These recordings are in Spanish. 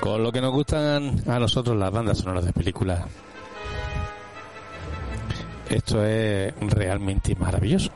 Con lo que nos gustan a nosotros las bandas sonoras de películas. Esto es realmente maravilloso.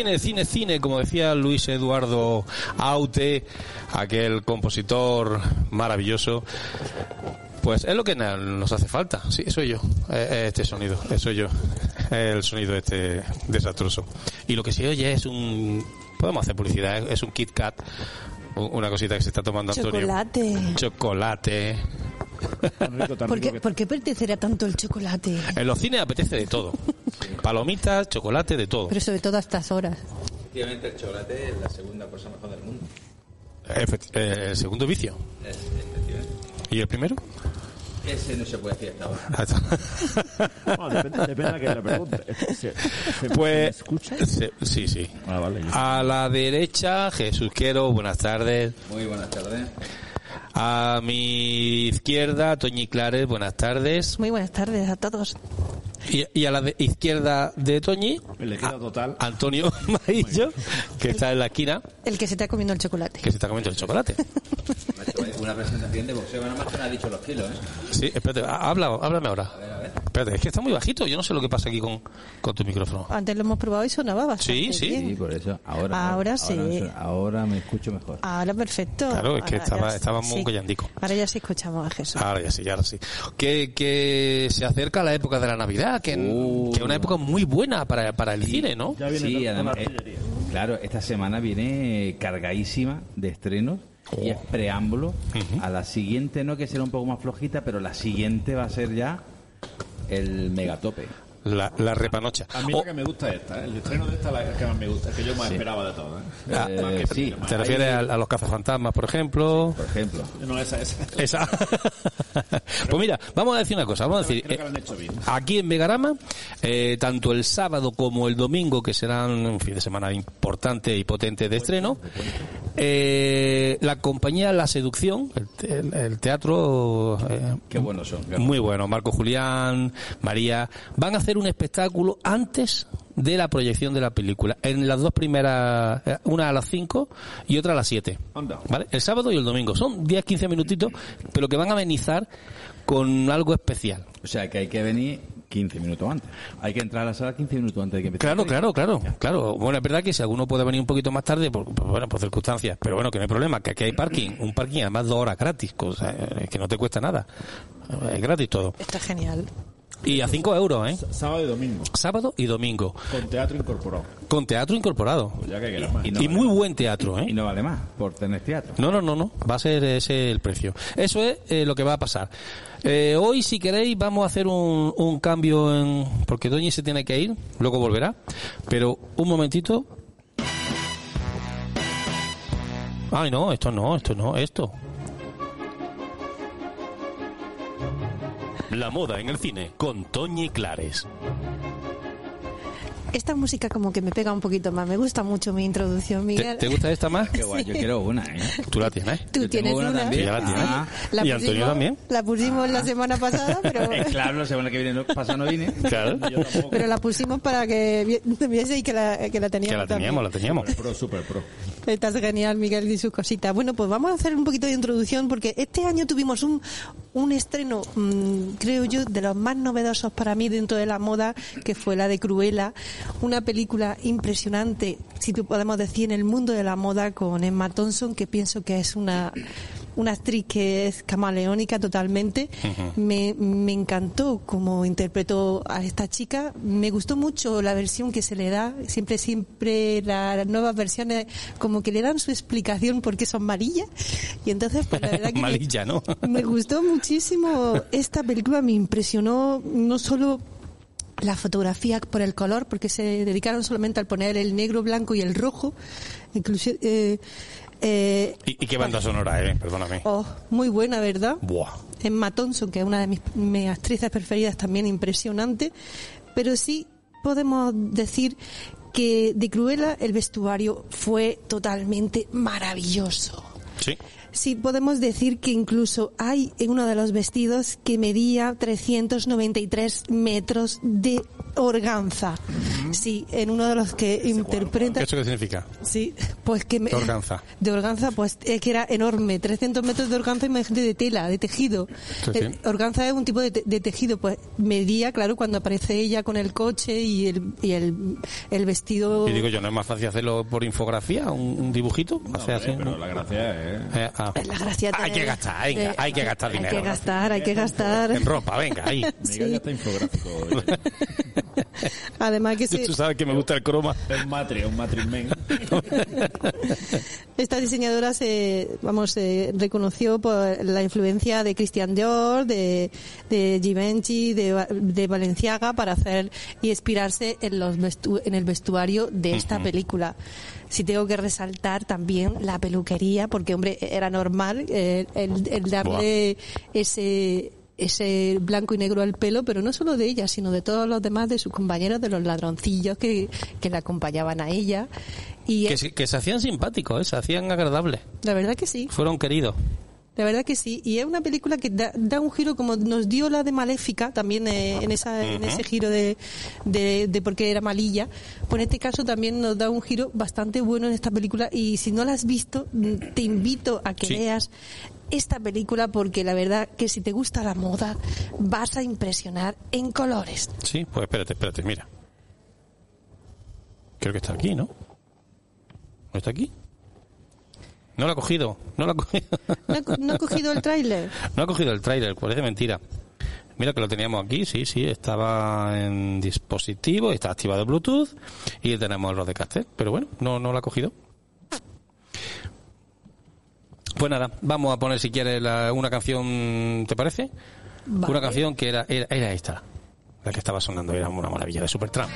Cine, cine, cine, como decía Luis Eduardo Aute, aquel compositor maravilloso. Pues es lo que nos hace falta. Sí, soy yo. Eh, eh, Este sonido, eh, soy yo. El sonido este desastroso. Y lo que se oye es un... Podemos hacer publicidad, es un Kit Kat. Una cosita que se está tomando Antonio. Chocolate. Chocolate. Tan rico, tan ¿Por qué, que- por qué apetecerá tanto el chocolate? En los cines apetece de todo. Palomitas, chocolate, de todo. Pero sobre todo a estas horas. Efectivamente, el chocolate es la segunda cosa mejor del mundo. Efect- eh, el segundo vicio. Es, efectivamente. ¿Y el primero? Ese no se puede decir hasta ahora. Bueno, depende, depende de que le pregunte. ¿Se, se- se Pues escucha? se- sí, sí. Ah, vale. A la derecha, Jesús Quiero, buenas tardes. Muy buenas tardes. A mi izquierda, Toñi Clares, buenas tardes. Muy buenas tardes a todos. Y, y a la de- izquierda de Toñi, Le queda total. Antonio Maillo, que está en la esquina, El que se está comiendo el chocolate. que se está comiendo el chocolate. Una presentación de boxeo, nada más que no ha dicho los kilos, ¿eh? Sí, espérate, ha- habla, háblame ahora. Espérate, es que está muy bajito, yo no sé lo que pasa aquí con, con tu micrófono. Antes lo hemos probado y sonaba bastante Sí, sí. bien. Sí, por eso. Ahora, Ahora sí. Ahora, ahora me escucho mejor. Ahora perfecto. Claro, es que Ahora estaba- estaba muy sí. collandico. Ahora ya sí escuchamos a Jesús. Ahora ya sí, ahora sí. Que, que se acerca la época de la Navidad, que, Uh. que es una época muy buena para, para el cine, ¿no? Ya viene Sí, además, eh, claro, esta semana viene cargadísima de estrenos y es preámbulo a la siguiente, no que será un poco más flojita, pero la siguiente va a ser ya el megatope. La, la repanocha. A mí Oh, la que me gusta es esta. ¿eh? El estreno de esta es la que más me gusta. Que yo más esperaba de todo. ¿eh? Ah, Más que- sí. más- ¿Te refieres a, a los cazafantasmas, por ejemplo? Por ejemplo. No, esa, esa. Esa. pues mira, vamos a decir una cosa. Vamos a decir, Creo que lo han eh, hecho bien. aquí en Vegarama, eh, tanto el sábado como el domingo, que serán un fin de semana importante y potente de estreno, eh, la compañía La Seducción, el, te- el- el teatro eh, Qué buenos son. qué muy bueno, Marco Julián, María, van a hacer un espectáculo antes de la proyección de la película. En las dos primeras, eh, una a las 5 y otra a las 7. Anda. ¿Vale? El sábado y el domingo. Son 10-15 minutitos, pero que van a amenizar con algo especial. O sea, que hay que venir 15 minutos antes. Hay que entrar a la sala 15 minutos antes de que empiece. Claro, claro, claro, claro. Bueno, es verdad que si alguno puede venir un poquito más tarde, por, por- bueno, por circunstancias, pero bueno, que no hay problema, que aquí hay parking, un parking además dos horas gratis, cosa, eh, que no te cuesta nada. Es gratis todo. Está genial. Y a 5 euros, ¿eh? Sábado y domingo. Sábado y domingo. Con teatro incorporado. Con teatro incorporado. Pues ya que quieras más. Y no y vale muy más. buen teatro, Y ¿eh? no vale más por tener teatro. No, no, no, no. Va a ser ese el precio. Eso es eh, lo que va a pasar. Eh, hoy, si queréis, vamos a hacer un, un cambio en... Porque Doñi se tiene que ir, luego volverá. Pero un momentito. Ay, no, esto no, esto no, esto. La moda en el cine con Toñi Clares. Esta música como que me pega un poquito más. Me gusta mucho mi introducción, ¿Te, Miguel. te gusta esta más? Qué guay, yo quiero una, ¿eh? Tú la tienes. Tú Yo tengo tienes una una. también. Ya la tienes. Ah. La y Antonio también. La pusimos la semana pasada, pero, Eh, claro, la semana que viene no, pasada no vine. Claro. Yo tampoco. pero la pusimos para que vi- vieseis que la, que la Que teníamos. la teníamos, la teníamos. Super pro, super pro. Estás genial, Miguel, y sus cositas. Bueno, pues vamos a hacer un poquito de introducción porque este año tuvimos un, un estreno, mm, creo yo, de los más novedosos para mí dentro de la moda, que fue la de Cruella, una película impresionante, si podemos decir, en el mundo de la moda con Emma Thompson, que pienso que es una una actriz que es camaleónica totalmente. me, me encantó cómo interpretó a esta chica. Me gustó mucho la versión que se le da. Siempre, siempre la- las nuevas versiones como que le dan su explicación por qué son malillas. Y entonces, pues la verdad que me- ¿no? me gustó muchísimo esta película, me impresionó no solo la fotografía por el color, porque se dedicaron solamente al poner el negro, blanco y el rojo. Incluso, eh, eh, ¿Y, y qué banda sonora, eh? Perdóname. oh, muy buena, ¿verdad? Buah. Emma Thompson, que es una de mis, mis actrices preferidas, también impresionante. Pero sí podemos decir que de Cruella el vestuario fue totalmente maravilloso. Sí. Sí, podemos decir que incluso hay en uno de los vestidos que medía 393 metros de organza. Sí, en uno de los que interpreta. ¿Eso qué significa? Sí, pues que me... De organza. De organza, pues es que era enorme. 300 metros de organza, imagínate, de tela, de tejido. Sí, sí. Eh, organza es un tipo de, te- de tejido, pues medía, claro, cuando aparece ella con el coche y el, y el, el vestido... Y digo yo, ¿no es más fácil hacerlo por infografía? ¿Un, un dibujito? Hacer así, pero ¿no? la gracia es... Eh, ah. Es la gracia Hay que gastar, venga, de- hay que gastar Hay dinero. que gastar, hay que gastar. En ropa, venga, ahí. Miguel ya está infográfico. Además que se- Tú sabes que me gusta el croma. Es un matri, es un matrimen. esta diseñadora se, vamos, se reconoció por la influencia de Christian Dior, de, de Givenchy, de, de Balenciaga para hacer y inspirarse en los vestu- en el vestuario de esta película. Si tengo que resaltar también la peluquería, porque hombre, era normal eh, el, el darle ese ese blanco y negro al pelo, pero no solo de ella, sino de todos los demás, de sus compañeros, de los ladroncillos que, que la acompañaban a ella. Y Que, se- que se hacían simpáticos, ¿eh? se hacían agradables. la verdad que sí. Fueron queridos. La verdad que sí, y es una película que da, da un giro como nos dio la de Maléfica, también eh, en, esa, en ese giro de, de, de por qué era malilla, pues en este caso también nos da un giro bastante bueno en esta película y si no la has visto, mm, te invito a que Sí. veas esta película porque la verdad que si te gusta la moda vas a impresionar en colores. Sí, pues espérate, espérate, mira. Creo que está aquí, ¿no? ¿No está aquí? No lo ha cogido, no lo ha cogido. ¿No ha, co- no ha cogido el tráiler? No ha cogido el tráiler, parece mentira. Mira que lo teníamos aquí, sí, sí, estaba en dispositivo, está activado el Bluetooth y tenemos los de caster, pero bueno, no, no lo ha cogido. Pues nada, vamos a poner si quieres la- una canción, ¿te parece? Vale. Una canción que era, era, era esta, la que estaba sonando, era una maravilla de Supertramp.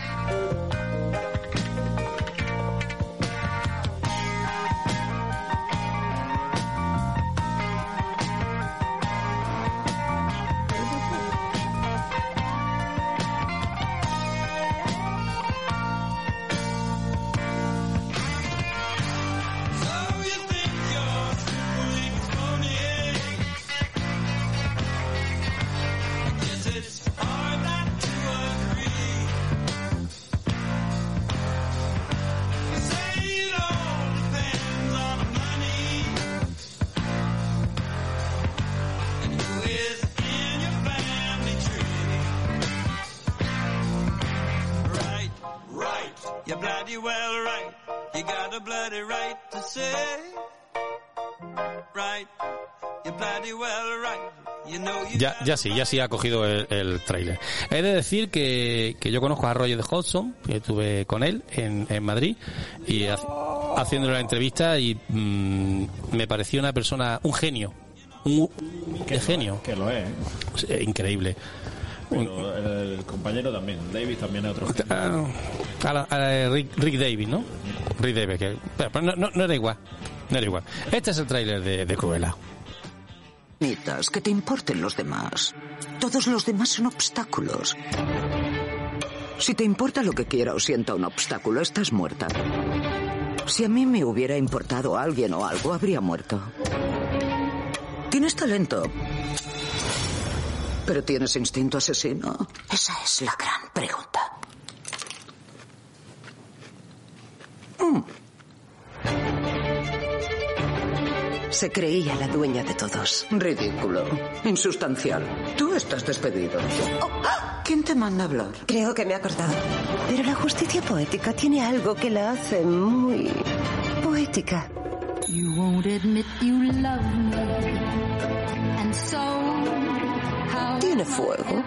Sí, ya sí ha cogido el, el tráiler. He de decir que, que yo conozco a Roger de Hodgson, que estuve con él en, en Madrid, y ha- haciéndole la entrevista y mm, me pareció una persona, un genio, un, Que genio, Lo que lo es. ¿eh? Eh, increíble. Pero el, el compañero también. David también es otro. Ah, a la- a la- Rick, Rick Davis, ¿no? Rick Davis, que pero, pero no, no, no era igual, no era igual. Este es el tráiler de, de Cruella. Necesitas que te importen los demás. Todos los demás son obstáculos. Si te importa lo que quiera o sienta un obstáculo, estás muerta. Si a mí me hubiera importado alguien o algo, habría muerto. Tienes talento. Pero tienes instinto asesino. Esa es la gran pregunta. Se creía la dueña de todos. Ridículo. Insustancial. Tú estás despedido. Oh, ¡ah! ¿Quién te manda a hablar? Creo que me ha cortado. Pero la justicia poética tiene algo que la hace muy poética. You won't admit you love me. And so, how Tiene fuego.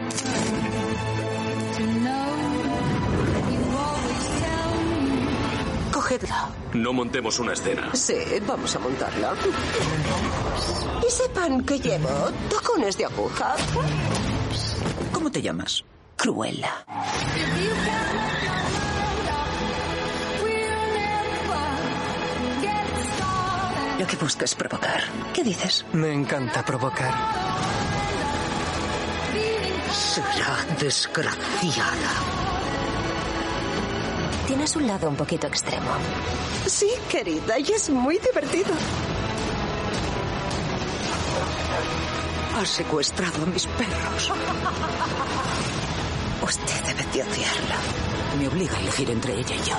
No montemos una escena. Sí, vamos a montarla. Y sepan que llevo tacones de aguja. ¿Cómo te llamas? Cruella. Lo que busco es provocar. ¿Qué dices? Me encanta provocar. Será desgraciada. Tienes un lado un poquito extremo. Sí, querida, y es muy divertido. Ha secuestrado a mis perros. Usted debe de odiarla. Me obliga a elegir entre ella y yo.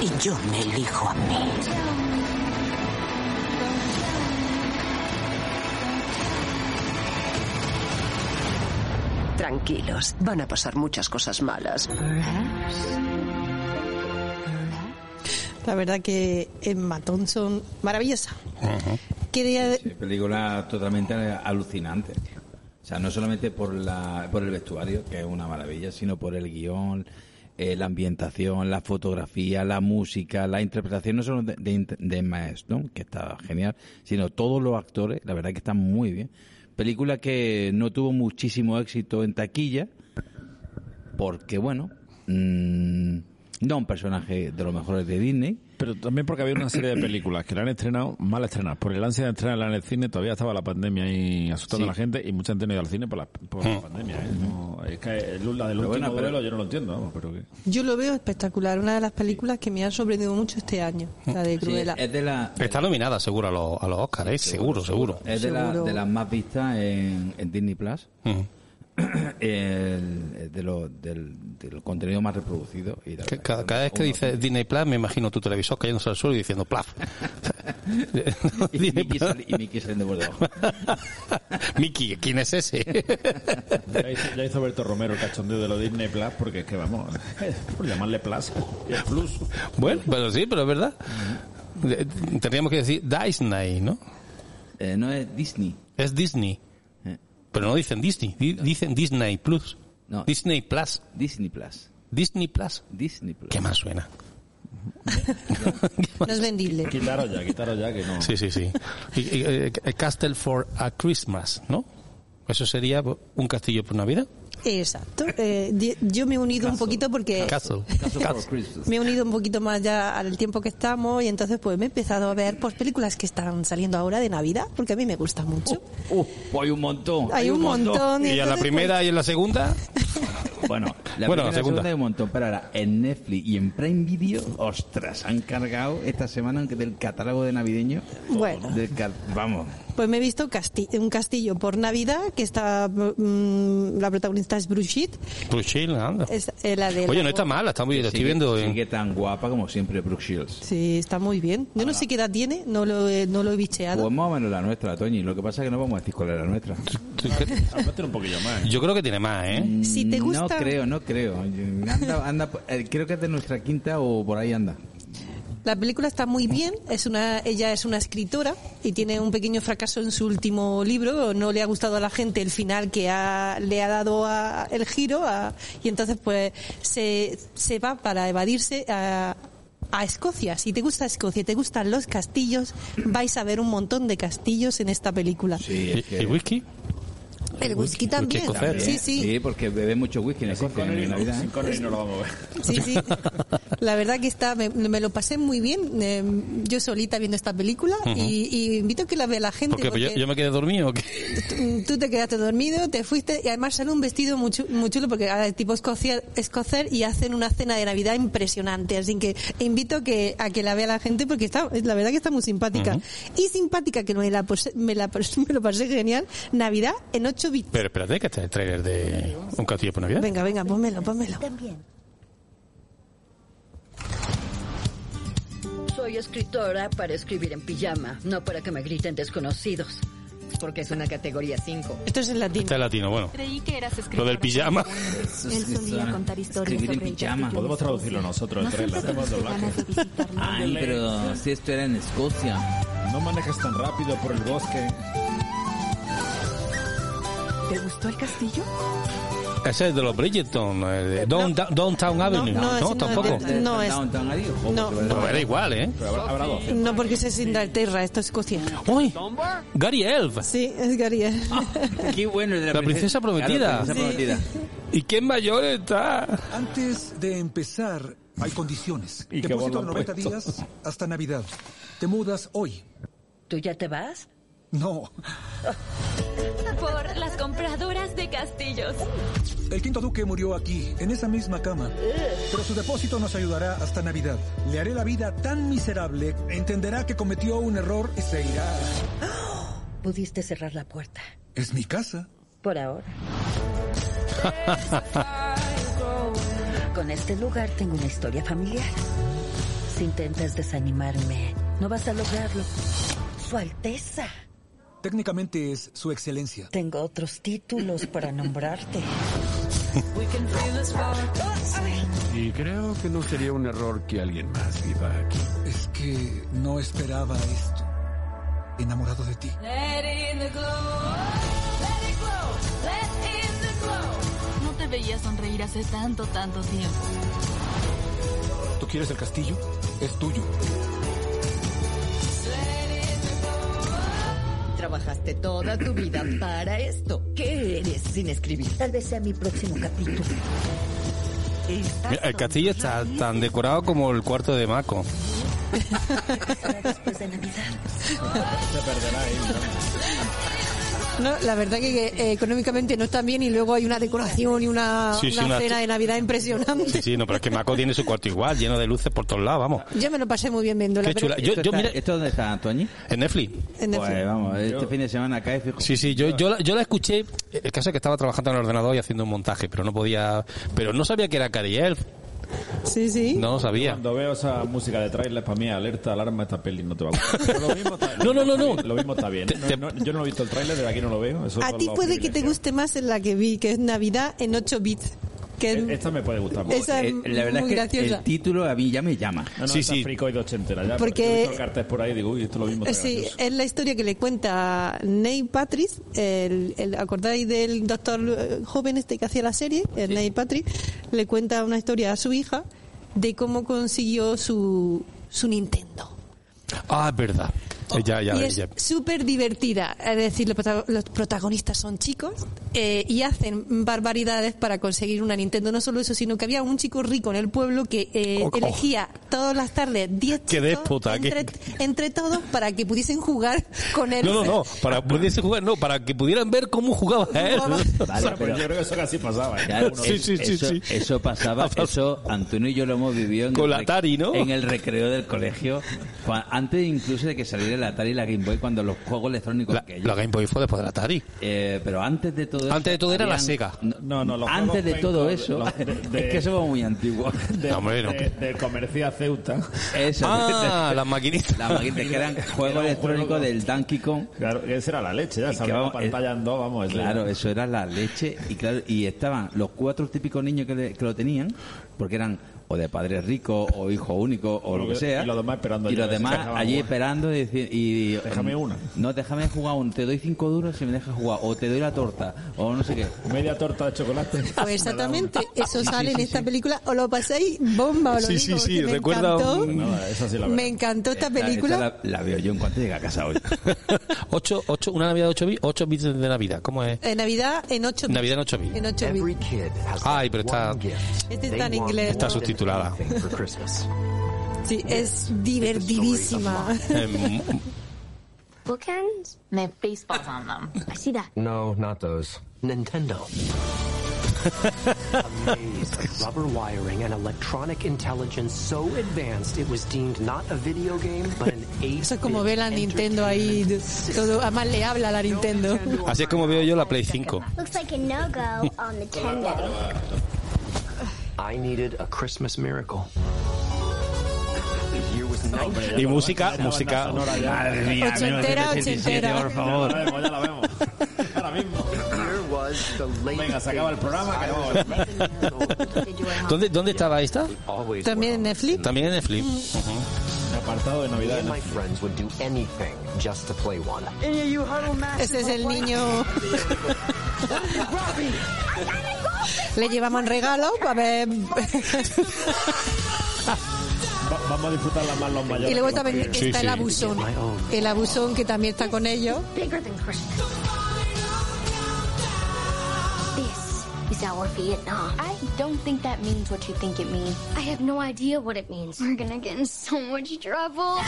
Y yo me elijo a mí. Tranquilos, van a pasar muchas cosas malas. La verdad que Emma Thompson, maravillosa. Quería, Sí, película totalmente alucinante. O sea, no solamente por, la, por el vestuario, que es una maravilla, sino por el guion, eh, la ambientación, la fotografía, la música, la interpretación, no solo de, de, de Emma Stone, que está genial, sino todos los actores, la verdad que están muy bien. Película que no tuvo muchísimo éxito en taquilla, porque, bueno, mm, no un personaje de los mejores de Disney, Pero también porque había una serie de películas que la han estrenado, mal estrenadas. Por el ansia de estrenarla en el cine, todavía estaba la pandemia ahí asustando Sí. a la gente y mucha gente no iba al cine por la, por la pandemia. ¿eh? No, es que la del Pero último bueno, pero- yo no lo entiendo, vamos, pero que... yo lo veo espectacular, una de las películas que me ha sorprendido mucho este año, la de Sí, Cruella. es de la, Está nominada seguro a los, a los Oscars, ¿eh? seguro, seguro. Es de, la- Seguro. de las más vistas en, en Disney Plus. Ujú. El- de, lo, del, del contenido más reproducido. Y la Que verdad cada, cada vez que uno- dice Disney Plus, me imagino tu televisor cayéndose al suelo y diciendo plaf. Y Mickey, Plus. sali- y Mickey saliendo por debajo. Mickey, ¿quién es ese? Ya hizo, ya hizo Berto Romero el cachondeo de lo Disney Plus, porque es que vamos, por llamarle Plus, Plus. bueno, pero sí, pero es verdad. Eh, Tendríamos que decir Disney, ¿no? Eh, no es Disney. Es Disney. Eh, Pero no dicen Disney, di- dicen Disney Plus. No. Disney Plus. Disney Plus. Disney Plus. Disney Plus. ¿Qué más suena? No es vendible. Quitaros ya, quitaros ya, que no. Sí, sí, sí. Y, y, eh, Castle for a Christmas, ¿no? Eso sería un castillo por Navidad. Exacto. Eh, yo me he unido un poquito porque Castle. Castle for Christmas. me he unido un poquito más ya al tiempo que estamos y entonces pues me he empezado a ver pues películas que están saliendo ahora de Navidad porque a mí me gusta mucho. Uh, hay un montón. Hay un montón. Y en la entonces, primera y en la segunda. Bueno, la Bueno, primera y segunda. segunda hay un montón, pero ahora en Netflix y en Prime Video, ostras, han cargado esta semana aunque del catálogo de navideño. pues, Bueno. del vamos, Pues me he visto casti- un castillo por Navidad que está mm, la protagonista es Bruchit. Chill, anda. Es eh, la de Oye, la- no está mal, está muy bien. Lo estoy sigue, viendo en... sigue tan guapa como siempre Shields. Sí, está muy bien. Yo no sé qué edad tiene, no lo he, no lo he bicheado. Pues más o menos la nuestra, Toñi. Lo que pasa es que no vamos a decir cuál es la nuestra. Un poquillo más. ¿eh? Yo creo que tiene más, ¿eh? Si te gusta- No creo, no creo. Anda, anda, eh, creo que es de nuestra quinta o por ahí anda. La película está muy bien, es una, ella es una escritora y tiene un pequeño fracaso en su último libro, no le ha gustado a la gente el final que ha- le ha dado a- el giro a- y entonces pues se, se va para evadirse a, a Escocia. Si te gusta Escocia y te gustan los castillos, vais a ver un montón de castillos en esta película. Sí, ¿Y, es que... y whisky? El whisky también. escocés. Sí, sí. Sí, porque bebe mucho whisky en Escocia en Navidad. Sin ¿eh? Connery no lo vamos a ver. Sí, sí. La verdad que está, me, me lo pasé muy bien, eh, yo solita viendo esta película y, y invito a que la vea la gente. Porque, pues yo, porque yo me quedé dormido. ¿o qué? tú- tú te quedaste dormido, te fuiste y además sale un vestido muy, chu- muy chulo porque ah, tipo escocia- escocer y hacen una cena de Navidad impresionante. Así que invito que, a que la vea la gente porque está, la verdad que está muy simpática. Y simpática que me la, pose- me, la, me lo pasé genial. Navidad en 8 Pero espérate, que este es el trailer de Un castillo por Navidad. Venga, venga, pónmelo, pónmelo. Soy escritora para escribir en pijama, no para que me griten desconocidos. Porque es una categoría 5. Esto es en latino. Este es latino, bueno. Creí que eras escritor. Lo del pijama. Él solía contar historias Escribir en sobre el pijama. Podemos de traducirlo nosotros, el No visitar Ay, pero si esto era en Escocia. No manejes tan rápido por el bosque. ¿Te gustó el castillo? Ese es de los Bridgeton, el de Down- Downtown Avenue. no, No, no tampoco. de- no es- Downtown no, era igual, ¿eh? Habrá, 12. No, porque ese es Inglaterra, esto es Escocia. ¡Uy! Gary Elf. Sí, es Gary. Qué bueno, de la, La princesa prometida. Claro, princesa Sí. prometida. ¿Y qué mayor está? Antes de empezar, hay condiciones. Y Depósito de 90 puesto. días hasta Navidad. Te mudas hoy. ¿Tú ya te vas? No. Por las compradoras de castillos. El quinto duque murió aquí, en esa misma cama. Pero su depósito nos ayudará hasta Navidad. Le haré la vida tan miserable, entenderá que cometió un error y se irá. Pudiste cerrar la puerta. Es mi casa. Por ahora. Con este lugar tengo una historia familiar. Si intentas desanimarme, no vas a lograrlo. Su Alteza. Técnicamente es su excelencia. Tengo otros títulos para nombrarte. Y creo que no sería un error que alguien más viva aquí. Es que no esperaba esto. Enamorado de ti. No te veía sonreír hace tanto, tanto tiempo. ¿Tú quieres el castillo? Es tuyo. Trabajaste toda tu vida para esto. ¿Qué eres sin escribir? Tal vez sea mi próximo capítulo. Mira, El castillo está tan decorado como el cuarto de Mako. Después de Navidad. Se perderá ahí. No, la verdad que, que, eh, económicamente no están bien y luego hay una decoración y una, Sí, sí, una una- cena de Navidad impresionante. Sí, sí, no, pero es que Mako tiene su cuarto igual, lleno de luces por todos lados, vamos. Yo me lo pasé muy bien viéndola. Qué pero- chula. Yo, ¿Esto, yo, está- mira, ¿Esto dónde está, Toñi? en Netflix. en Netflix. Pues vamos, este fin de semana cae fijo. Sí, sí, yo, yo, la, yo la escuché. El caso es que estaba trabajando en el ordenador y haciendo un montaje, pero no podía. Pero no sabía que era Cary Elf. Sí, sí. No lo sabía. Cuando veo esa música de trailer, para mí, alerta, alarma, esta peli no te va a gustar. Pero lo mismo está, No, no, no, no. Lo mismo está bien. No, no, yo no he visto el trailer, desde aquí no lo veo. Eso A ti puede que te guste más en la que vi, que es Navidad en 8 bits. Que es- E- Esta me puede gustar. Esa es Eh, la verdad muy es que graciosa. el título a mí ya me llama. No, no, Sí, sí. fricoide ochentera ya. Porque- he cartel por ahí y digo, uy, esto lo mismo Sí, gracioso. es la historia que le cuenta Neil Patrick, el, el- ¿acordáis del doctor eh, joven este que hacía la serie? El Neil Patrick, le cuenta una historia a su hija de cómo consiguió su, su Nintendo. Ah, es verdad. Eh, Ya, ya, y es súper divertida. Es decir, los, prota- los protagonistas son chicos eh, y hacen barbaridades para conseguir una Nintendo. No solo eso, sino que había un chico rico en el pueblo que eh, Oh, oh. elegía todas las tardes 10 Qué chicos déspota, qué- entre, entre todos para que pudiesen jugar con él. No, no, no. Para pudiese jugar, no, para que pudieran ver cómo jugaba él. Vale, Pero pero- yo creo que eso casi pasaba. Claro, Sí, es- sí, sí, eso, sí. eso pasaba, eso Antonio y yo lo hemos vivido en Con el Atari, ¿no? En el recreo del colegio, antes incluso de que saliera el Atari y la Game Boy, cuando los juegos electrónicos La, aquellos. la Game Boy fue después del Atari. Eh, pero antes de todo eso, Antes de todo era la Sega. No, no, los antes juegos de todo eso, los de- de- es que somos muy antiguos. De, No, hombre, no. de- del comercio a Ceuta. Eso, Ah, las maquinitas. las maquinitas que eran juegos electrónicos juego- del Donkey Kong. Claro, esa era la leche, ya que vamos, pantalla en dos, vamos. Claro, ya. eso era la leche. Y claro, y estaban los cuatro típicos niños que, le- que lo tenían, porque eran o de padres ricos o hijo único o lo que sea. Y los demás esperando Y los demás allí esperando y, Déjame una. No, déjame jugar un. Te doy cinco duros si me dejas jugar. O te doy la torta. O no sé qué. Media torta de chocolate. Pues exactamente, eso Sí, sale sí, en esta sí. película, o lo pasáis bomba, o lo Sí, digo, sí, sí, me recuerda encantó, un- No, esa sí la verdad. me encantó esta Esta- película. esta la, la veo yo en cuanto llegue a casa hoy. Ocho, ocho, una Navidad de 8 bits, 8 bits de Navidad. ¿Cómo es? Eh, Navidad en 8 bits. Navidad en 8 bits. En 8 Every bits. kid has Ay, pero está- Este está en inglés. Está more Christmas. Sí, es divertidísima. Bookends? They have baseballs on them. I see that. No, not those. Nintendo. A maze of rubber wiring and electronic intelligence so advanced it was deemed not a video game but an 8 Eso es como ve la Nintendo ahí, todo, además le habla a la Nintendo. así es como veo yo la Play 5. Looks like a no-go on Nintendo. Y música, música. Madre mía, Ochentera, 1977, ochentera. por Ya favor. la vemos, ya la vemos. Ahora mismo. Here was the late Venga, se acaba el programa ¿Dónde, ¿Dónde estaba esta? También en Netflix. También en Netflix. Ujú. Apartado de Navidad. Ese es el niño. Le llevamos en regalo para ver. Va- vamos a disfrutarla más los mayores. Y luego también está el abusón. El abusón que también está con ellos. Our Vietnam. I don't think that means what you think it means. I have no idea what it means. We're gonna get in so much trouble.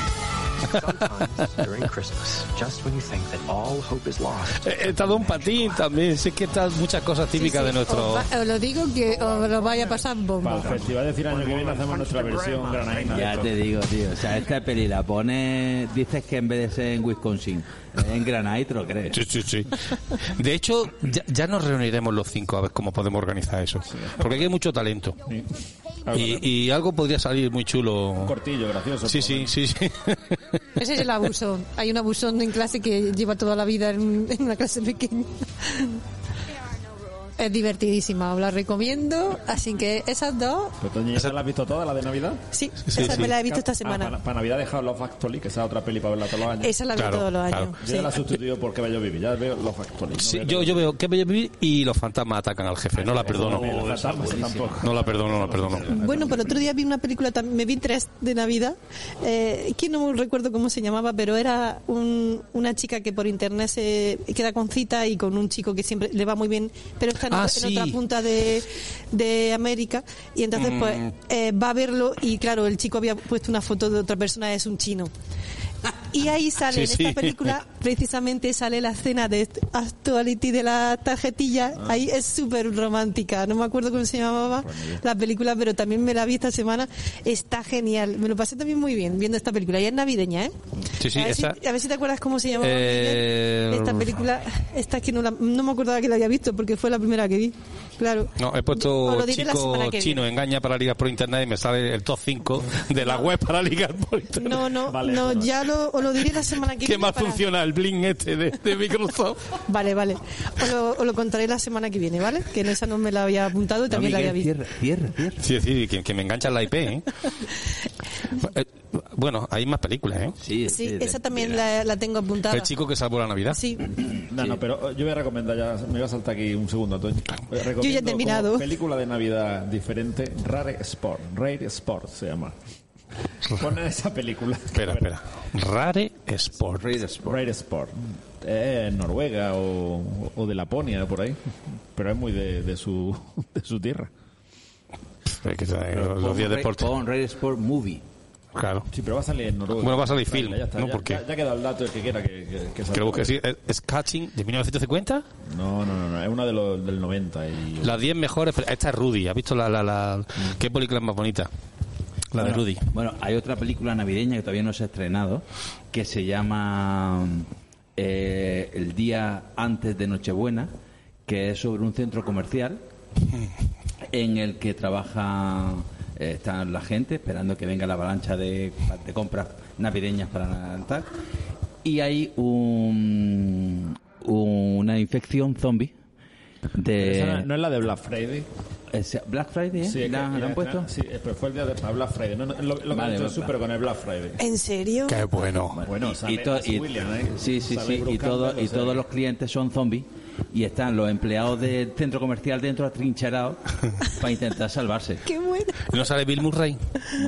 During Christmas, just when you think that all hope is lost. Eh, Está Don Patín también. Sí que están muchas cosas típicas de nuestro... Os, va- os lo digo que os lo vaya a pasar Para bomba. el festival de cine año que viene hacemos nuestra versión Ya te digo, tío. O sea, esta peli la pone. Dices que en vez de ser en Wisconsin, en lo crees. Sí, sí, sí. De hecho, ya, ya nos reuniremos los cinco a ver cómo podemos organizar eso. Porque aquí hay mucho talento. Y, y algo podría salir muy chulo. Un cortillo gracioso. Sí, sí, sí, sí. Ese es el abusón. Hay un abusón en clase que lleva toda la vida en, en una clase pequeña. Es divertidísima, os la recomiendo. Así que esas dos, Pero Toñi, ¿esa la has visto toda, la de Navidad? sí, Sí, esa sí. me la he visto esta Ah, semana. para, para Navidad he dejado Love Actually, que esa es otra peli para verla todos los años. Esa la veo Claro, todos los claro. años. Yo sí. ya la he sustituido por Que Bello Viví. Ya veo Love Actually. no Sí, veo yo, yo veo que bello vivir y los fantasmas atacan al jefe. No la perdono. Los. No la perdono, no la perdono. Bueno, pero otro día vi una película, me vi tres de Navidad, eh, que no recuerdo cómo se llamaba, pero era un- una chica que por internet se queda con cita y con un chico que siempre le va muy bien, pero está en, Ah, otra, en sí. otra punta de, de América y entonces Mm. pues eh, va a verlo y claro, el chico había puesto una foto de otra persona, es un chino. Y ahí sale, Sí, en esta sí. película, precisamente sale la escena de Actuality de la tarjetilla. Ah. Ahí es súper romántica. No me acuerdo cómo se llamaba la película, pero también me la vi esta semana. Está genial. Me lo pasé también muy bien viendo esta película. Y es navideña, ¿eh? Sí, sí, a, ver esa- si, a ver si te acuerdas cómo se llamaba. Eh. Esta película, esta que no, la- no me acordaba que la había visto porque fue la primera que vi. Claro. No, he puesto chico chino engaña para ligar por internet y me sale el top 5 de la web para ligar por internet. No, no, Vale, no, bueno. ya lo, os lo diré la semana que ¿Qué viene. más para- funciona el bling este de, de Microsoft? Vale, vale. Os lo, os lo contaré la semana que viene, ¿vale? Que en esa no me la había apuntado y también la había visto. Cierra, cierra, cierra. Sí, sí, que, que me engancha la IP, ¿eh? Eh, Bueno, hay más películas, ¿eh? Sí, Sí, esa también la, la tengo apuntada. El chico que salvó la Navidad. Sí, No, no, pero yo voy a recomendar ya, me voy a saltar aquí un segundo, Toño. Eh, recomiendo he terminado. Película de Navidad diferente, Rare Sport, Rare Sport se llama. Ponen esa película. Espera, espera. Rare Sport. Rare Sport. Es Noruega o, o de Laponia, por ahí. Pero es muy de, de su, de su tierra. Es que, eh, los Pon días de. Pon Red Sport Movie. Claro. Sí, pero va a salir en Noruega. Bueno, va a salir film, Ya está, ¿no? ya, Porque- ya, ya queda el dato el que quiera que, que, que salga. Creo que sí. ¿Es Catching de 1950? No, no, no, no, es una de los, del 90 y... Las 10 mejores. Esta es Rudy. ¿Has visto la, la, la... qué película más bonita? La de Bueno, Rudy. Bueno, hay otra película navideña que todavía no se ha estrenado, que se llama eh, El día antes de Nochebuena, que es sobre un centro comercial en el que trabaja eh, está la gente esperando que venga la avalancha de, de compras navideñas para tal y hay un, una infección zombie de no, no es la de Black Friday. Black Friday ¿eh? Sí, es que- ¿La, la han puesto? Sí, eh, pero fue el día de Black Friday. No, no, lo, lo que Vale, vale, es súper con el Black Friday. ¿En serio? Qué bueno. Bueno, y, y- Williams, ¿eh? sí, sí, sí, y, todo, y todos los clientes son zombies y están los empleados del centro comercial dentro atrincherados para intentar salvarse. Qué bueno. ¿No sale Bill Murray?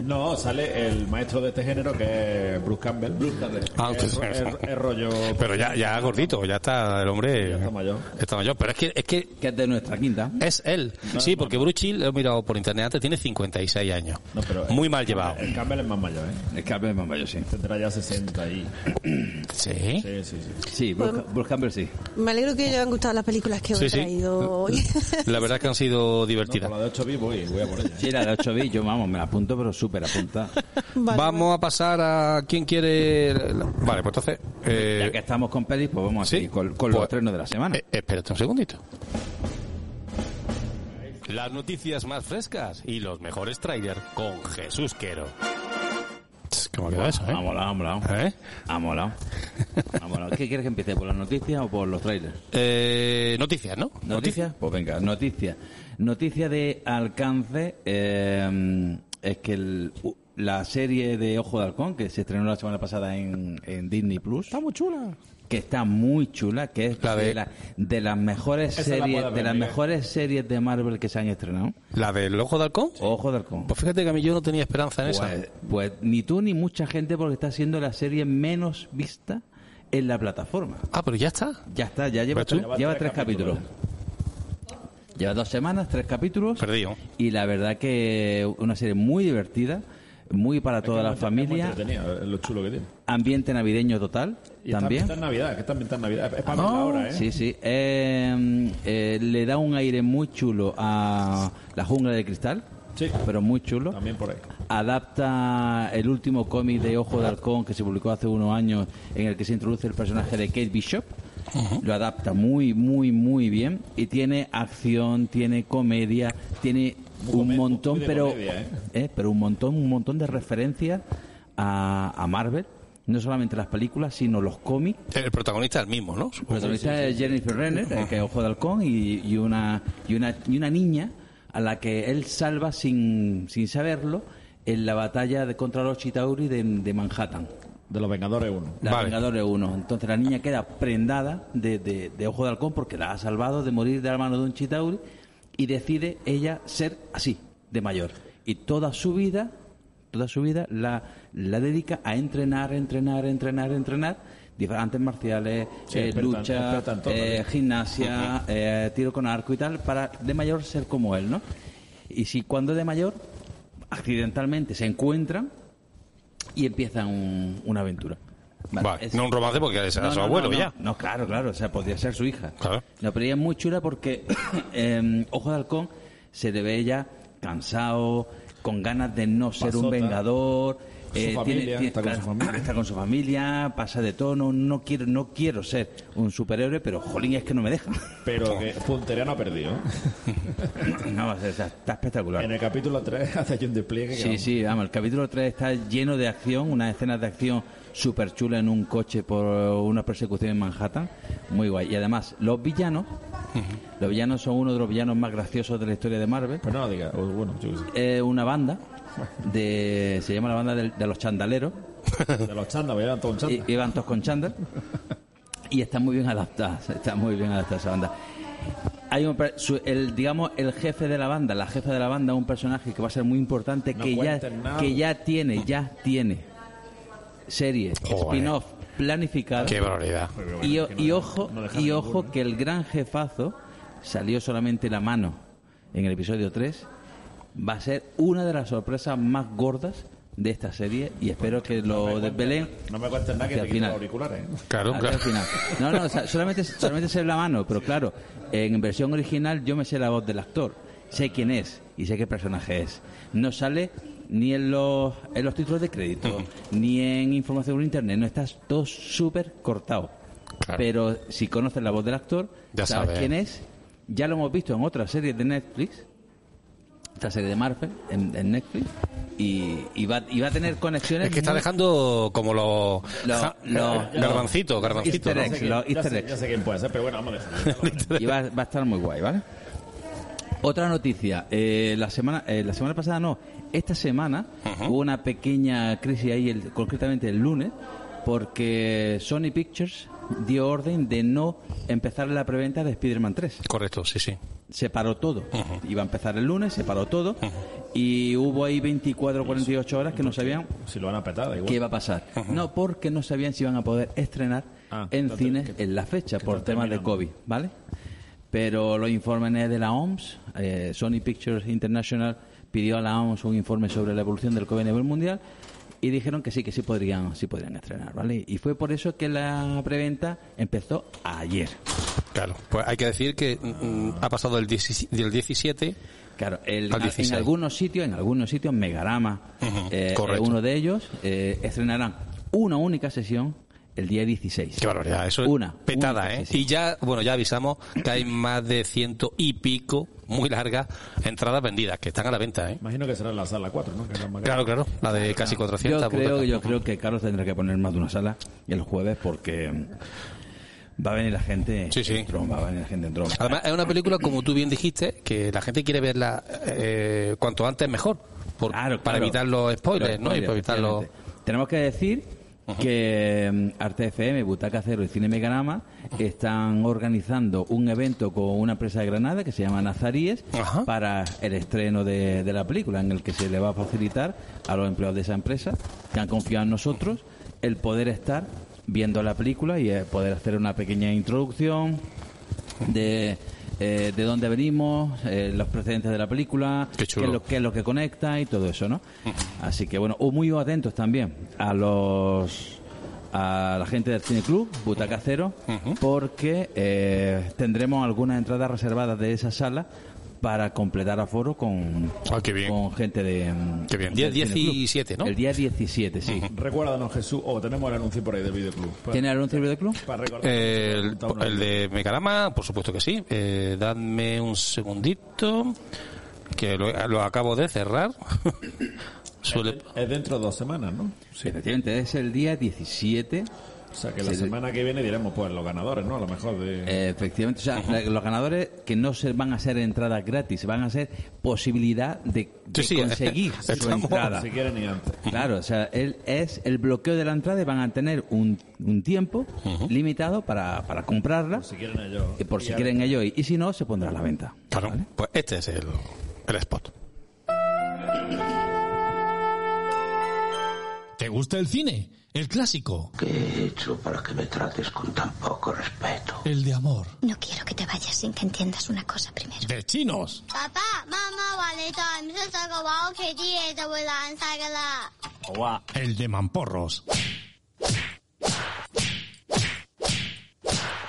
No, sale el maestro de este género que es Bruce Campbell. Bruce Campbell. Ah, es, es- es rollo... Pero ya, ya gordito, ya está el hombre. Ya está mayor. Está mayor. Pero es que, es que Que es de nuestra quinta. es él. Sí, porque Bruce Hill, lo he mirado por internet antes, tiene 56 años. No, pero Muy mal llevado. El Campbell es más mayor, ¿eh? El Campbell es más mayor, sí. Tendrá ya 60 y... Sí. Sí, sí, sí. Sí, Bruce, Bruce Campbell sí. Me alegro que hayan gustado las películas que os Sí, he sí. traído hoy. La verdad es que han sido No, divertidas. con la de 8 bits voy, voy a por ella. Sí, la de 8 bits, yo vamos, me la apunto, pero súper apuntada. Vale, Vamos a pasar a quién quiere. Vale, pues entonces. eh, Ya que estamos con pelis, pues vamos a sí, seguir con, con pues- los estrenos de la semana. eh, espérate un segundito. Las noticias más frescas y los mejores trailers con Jesús Quero. ¿Cómo queda eso, eh? Ha molado, ha molado. ¿Eh? Ha molado. Ha molado. ¿Qué quieres que empiece? ¿Por las noticias o por los trailers? Eh, noticias, ¿no? ¿Noticias? Pues venga, noticia. Noticia de alcance eh, es que el- la serie de Ojo de Halcón, que se estrenó la semana pasada en, en Disney Plus. Está muy chula. Que está muy chula, que es de, la- de las mejores la series, de las Miguel. mejores series de Marvel que se han estrenado. ¿La del Ojo de Halcón? Ojo de Halcón. Pues fíjate que a mí yo no tenía esperanza en esa. Pues, pues ni tú ni mucha gente porque está siendo la serie menos vista en la plataforma. Ah, pero ya está. Ya está, ya lleva, ¿Ves tú? tres, lleva tres capítulos. Lleva dos semanas, tres capítulos. Perdido. Y la verdad que una serie muy divertida, muy para toda la familia. Es lo chulo que tiene. Ambiente navideño total, Y está también. ambientada en Navidad, que está en Navidad. Es para Ah, verla ahora, ¿eh? Sí, sí. Eh, eh, le da un aire muy chulo a La Jungla de Cristal. Sí. Pero muy chulo. También por ahí. Adapta el último cómic de Ojo de Halcón que se publicó hace unos años en el que se introduce el personaje de Kate Bishop. Lo adapta muy, muy, muy bien. Y tiene acción, tiene comedia, tiene un montón, pero, comedia, ¿eh? eh, pero un montón, un montón de referencias a, a Marvel. No solamente las películas, sino los cómics. El protagonista es el mismo, ¿no? El protagonista es Jennifer Renner, que es Ojo de Halcón, y, y una, y, una, y una niña a la que él salva sin, sin saberlo en la batalla de, contra los Chitauri de, de Manhattan. De los Vengadores 1. La Vengadores 1. Entonces la niña queda prendada de, de- de Ojo de Halcón porque la ha salvado de morir de la mano de un Chitauri y decide ella ser así, de mayor. Y toda su vida, toda su vida la, la dedica a entrenar, entrenar, entrenar, entrenar. dif- Artes marciales, Sí, eh, lucha, todo, eh, gimnasia, eh, tiro con arco y tal, para de mayor ser como él, ¿no? Y si cuando de mayor, accidentalmente se encuentran y empiezan un- una aventura. Vale, es- No un romance porque es a no, su no, abuelo no, ya. No, claro, claro, o sea, podría ser su hija. Claro. No, pero ella es muy chula porque eh, Ojo de Halcón se le ve ella cansado, con ganas de no ser un vengador. Su eh, está con su familia. está con su familia, pasa de tono, no quiero, no quiero ser un superhéroe, pero jolín, es que no me dejan. Pero que Puntería no ha perdido. no, o sea, está espectacular. En el capítulo 3 hace allí un despliegue. Sí, sí, vamos, el capítulo 3 está lleno de acción, unas escenas de acción súper chulas en un coche por una persecución en Manhattan, muy guay. Y además, los villanos, los villanos son uno de los villanos más graciosos de la historia de Marvel. Pero no diga, bueno, yo una banda, de, se llama la banda de, de los chandaleros, De los chandas, voy a dar todo un chanda. y, y van todos con chándal, y está muy bien adaptada, está muy bien adaptada esa banda. Hay un, per- su- el digamos el jefe de la banda, la jefa de la banda, un personaje que va a ser muy importante No que ya nada. que ya tiene, ya tiene serie spin-off planificada. Qué barbaridad. Y, no ojo, no y ojo que el gran jefazo salió solamente la mano en el episodio 3. Va a ser una de las sorpresas más gordas de esta serie y espero que lo desvelen No me cuentes nada que te quito los final. auriculares. ¿eh? Claro, Hacia claro. el final. No, no, o sea, solamente, solamente sé la mano, pero claro, en versión original yo me sé la voz del actor, sé quién es y sé qué personaje es. No sale ni en los, en los títulos de crédito, ni en información por internet, no estás todo súper cortado. Claro. Pero si conoces la voz del actor, Ya sabes sabe. quién es, ya lo hemos visto en otras series de Netflix, esta serie de Marvel en, en Netflix, y, y, va, y va a tener conexiones. Es que está muy- dejando como los Lo- ja- lo- garbancito, garbancito. Easter ¿no? Eggs, los sé-. Ya sé quién puede ser, pero bueno, vamos a dejarlo. y va, va a estar muy guay, ¿vale? Otra noticia, eh, la semana eh, la semana pasada no, esta semana hubo una pequeña crisis ahí, el- concretamente el lunes, porque Sony Pictures dio orden de no empezar la preventa de Spider-Man 3. Correcto, sí, sí. Se paró todo. Iba a empezar el lunes, se paró todo, y hubo ahí 24 o 48 horas que no sabían Si lo van a petar, da igual. qué iba a pasar. No, porque no sabían si iban a poder estrenar Ah, en cines que- en la fecha por temas de. COVID, ¿vale? Pero los informes de la OMS, eh, Sony Pictures International pidió a la OMS un informe sobre la evolución del COVID a nivel mundial y dijeron que sí, que sí podrían, sí podrían estrenar, ¿vale? Y fue por eso que la preventa empezó ayer. Claro. Pues hay que decir que mm, ha pasado del 17 del 17 Claro, el- Al 16. en algunos sitios, en algunos sitios, Megarama, Ujú, eh, correcto. uno de ellos, eh, estrenarán una única sesión el día 16. Qué barbaridad, eso es Una, petada, ¿eh? Y ya, bueno, ya avisamos que hay más de ciento y pico, muy largas, entradas vendidas, que están a la venta, ¿eh? Imagino que será en la sala 4, ¿no? Que más Claro, claro, la de casi 400. Yo creo, yo creo que Carlos tendrá que poner más de una sala el jueves porque va a venir la gente Sí, sí. en tromba, va a venir la gente en tromba. Además, es una película, como tú bien dijiste, que la gente quiere verla eh, cuanto antes mejor. por- Claro, para evitar los spoilers, Los ¿no? Y para evitar los... Tenemos que decir que mm, Arte FM, Butaca Cero y Cine Meganama están organizando un evento con una empresa de Granada que se llama Nazaríes para el estreno de, de la película, en el que se le va a facilitar a los empleados de esa empresa que han confiado en nosotros el poder estar viendo la película y eh, poder hacer una pequeña introducción de, eh, de dónde venimos, eh, los precedentes de la película, qué, es lo, qué es lo que conecta y todo eso, ¿no? Así que bueno, muy atentos también a los a la gente del Cine Club, Butaca Cero, porque eh, tendremos algunas entradas reservadas de esa sala para completar aforo con, con gente de... Qué bien. Día Cine Club. 17, ¿no? El día 17, sí. Recuérdanos, Jesús, o tenemos el anuncio por ahí del videoclub. ¿Tiene el anuncio del videoclub? Para recordar. Eh, el, el de Megarama, por supuesto que sí. Eh, dadme un segundito, que lo, lo acabo de cerrar. Suele... Es dentro de dos semanas, ¿no? Sí. Efectivamente, es el día 17. O sea, que la Sí, semana que viene diremos, pues, los ganadores, ¿no? A lo mejor de... Eh, efectivamente, o sea, los ganadores que no se van a ser entradas gratis, van a ser posibilidad de, de Sí, sí, conseguir su estamos- entrada. Si quieren y antes. Claro, o sea, él es el bloqueo de la entrada y van a tener un, un tiempo limitado para, para comprarla. Si quieren ellos. y por si quieren ellos. Y si no, se pondrá a la venta. Claro, pues este es el, el spot. ¿Te gusta el cine? El clásico. ¿Qué he hecho para que me trates con tan poco respeto? El de amor. No quiero que te vayas sin que entiendas una cosa primero. ¡De chinos! Papá, mamá, el de mamporros.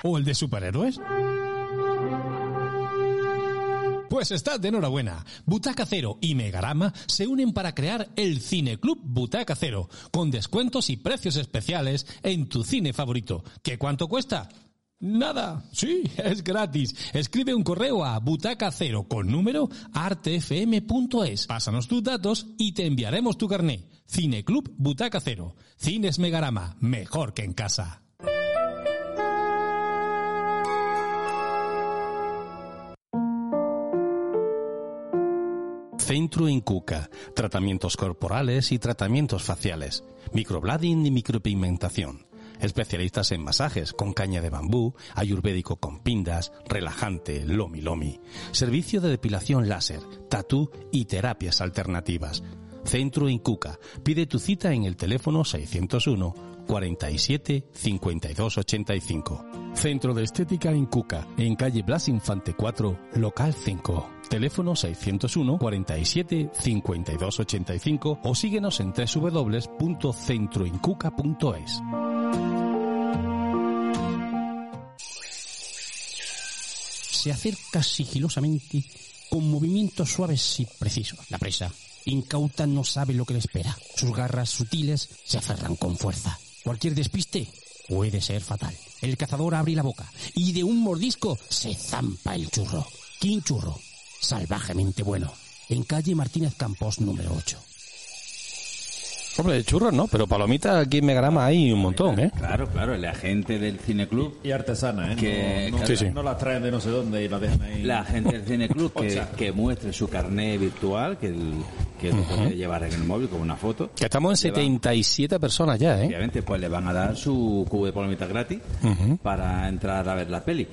¿O el de superhéroes? Pues estad de enhorabuena. Butaca Cero y Megarama se unen para crear el Cineclub Butaca Cero, con descuentos y precios especiales en tu cine favorito. ¿Qué cuánto cuesta? Nada, sí, es gratis. Escribe un correo a butacacero con número artefm.es. Pásanos tus datos y te enviaremos tu carné. Cineclub Butaca Cero. Cines Megarama, mejor que en casa. Centro Incuca. Tratamientos corporales y tratamientos faciales. Microblading y micropigmentación. Especialistas en masajes con caña de bambú, ayurvédico con pindas, relajante, lomi lomi. Servicio de depilación láser, tatú y terapias alternativas. Centro Incuca. Pide tu cita en el teléfono 601 47 52 85. Centro de Estética Incuca, en calle Blas Infante 4, local 5. Teléfono 601 47 52 85 o síguenos en www.centroincuca.es. Se acerca sigilosamente con movimientos suaves y precisos. La presa, incauta, no sabe lo que le espera. Sus garras sutiles se aferran con fuerza. Cualquier despiste puede ser fatal. El cazador abre la boca y de un mordisco se zampa el churro. King Churro, salvajemente bueno. En calle Martínez Campos número 8. Hombre, churros no, pero palomitas aquí en Megarama hay un montón, ¿eh? Claro, claro, el agente del cineclub. Y artesana, ¿eh? Que, no, no, Sí, sí. no las traen de no sé dónde y las dejan ahí. La gente del cineclub que, que muestre su carné virtual, que, el- que lo puede llevar en el móvil con una foto. Que estamos en Le van- 77 personas ya, ¿eh? Obviamente, pues le van a dar su cubo de palomitas gratis para entrar a ver la peli.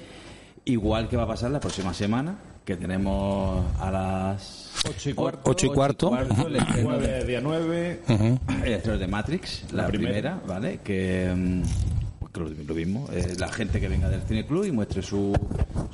Igual que va a pasar la próxima semana, que tenemos a las 8 y cuarto. Ocho y cuarto. el estreno de- día 9. el estreno de Matrix, la, La primera, primera. ¿vale? Que, mm, pues que lo, lo mismo, eh, la gente que venga del Cine Club y muestre su,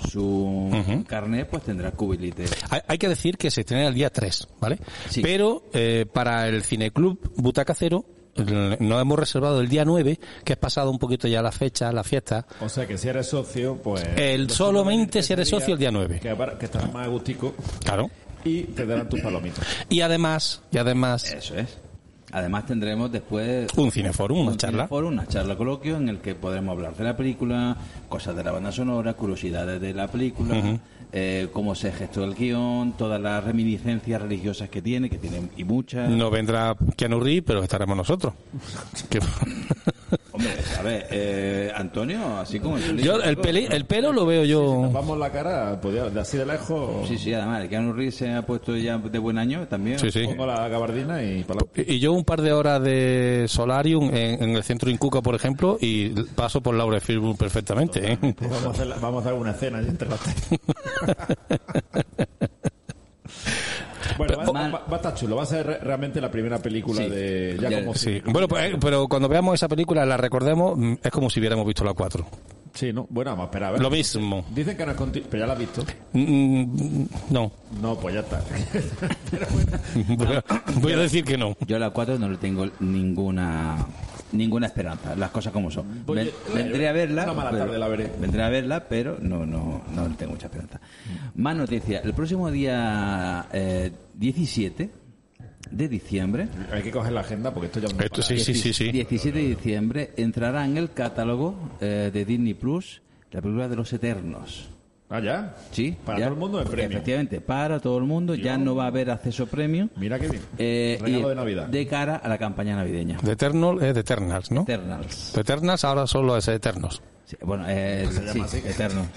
su carnet, pues tendrá cubilite. Hay, hay que decir que se estrena el día 3, ¿vale? Pero eh, para el Cineclub Butaca Cero nos hemos reservado el día 9, que es pasado un poquito ya la fecha, la fiesta. O sea que si eres socio, pues. El solamente si eres día, socio el día 9. Que, que estarás más agustico. Claro. Y te darán tus palomitas. Y además, y además... Eso es. Además tendremos después Un cineforum, una charla. cineforum, una charla coloquio en el que podremos hablar de la película, cosas de la banda sonora, curiosidades de la película, eh, cómo se gestó el guion, todas las reminiscencias religiosas que tiene, que tiene y muchas. No vendrá Keanu Reeves, pero estaremos nosotros. Hombre, a ver, eh, Antonio, así como el Yo el, peli- el pelo lo veo yo... Vamos la cara, podía, de así de lejos. Sí, sí, además, el Keanu Reeves se ha puesto ya de buen año también. Sí, sí. Pongo la gabardina y para Y yo un par de horas de solarium en, en el centro Incuca, por ejemplo, y paso por Laura Filbur perfectamente. ¿eh? Pues vamos, a hacer, vamos a hacer una escena allí entre las bueno, va, va- va a estar chulo. Va a ser re- realmente la primera película de. Ya como Sí. si- Bueno, pues, eh, pero cuando veamos esa película, la recordemos, mm, es como si hubiéramos visto la 4. Sí, ¿no? Bueno, vamos a esperar a ver. Lo mismo. Dicen que no es conti- Pero ya la has visto. Mm, No. No, pues ya está. Voy a, voy a decir que no. Yo a la 4 no le tengo ninguna ninguna esperanza, las cosas como son. Voy- Ven- vendré a verla, Una mala pero- tarde la veré. vendré a verla, pero no no no tengo mucha esperanza. Más noticias, el próximo día eh, 17 de diciembre Hay que coger la agenda porque esto ya Esto sí, disparate. sí, sí, sí. 17 de diciembre entrará en el catálogo eh, de Disney Plus la película de los Eternos. Ah, ya. Sí, Para ya. todo el mundo en premio. Efectivamente, para todo el mundo, ya no va a haber acceso premium. Mira qué bien. eh, Regalo y de Navidad. de cara a la campaña navideña. The Eternal es The Eternals, ¿no? Eternals. The Eternals ahora solo es Eternos. Sí, bueno, eh, Se llama sí, así. Eterno.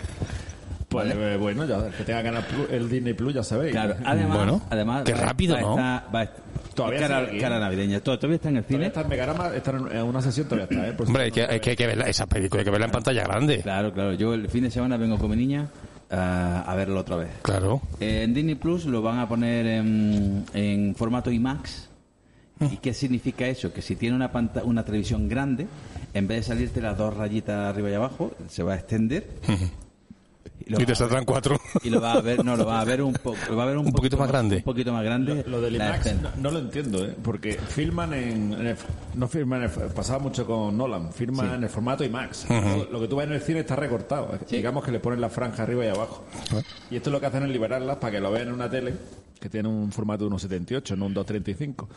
Pues eh, bueno, ya el que tenga ganas el Disney Plus, ya sabéis. Claro, además, Bueno, además qué rápido, va ¿no? estar- va a estar- Todavía cara, ¿eh? navideña. Todavía está en el Todavía cine. está en Megarama, está en una sesión, todavía está, ¿eh? Por si Hombre, hay no que, lo hay que, hay que verla, esa película, hay que verla en pantalla grande. Claro, claro. Yo el fin de semana vengo con mi niña ah, a verlo otra vez. Claro. Eh, en Disney Plus lo van a poner en, en formato IMAX. ¿Y qué significa eso? Que si tiene una, una televisión grande, en vez de salirte las dos rayitas arriba y abajo, se va a extender. Y te saldrán cuatro. y lo va a ver no lo va a ver un poco lo va a ver un, Un poquito más grande. un poquito más grande Lo del IMAX no, no lo entiendo, ¿eh? Porque filman en, en el- no filman en el- pasaba mucho con Nolan, firman Sí. en el formato IMAX. Lo, lo que tú ves en el cine está recortado, digamos que le ponen la franja arriba y abajo. Y esto lo que hacen es liberarlas para que lo vean en una tele que tiene un formato de 1.78, no un 2.35.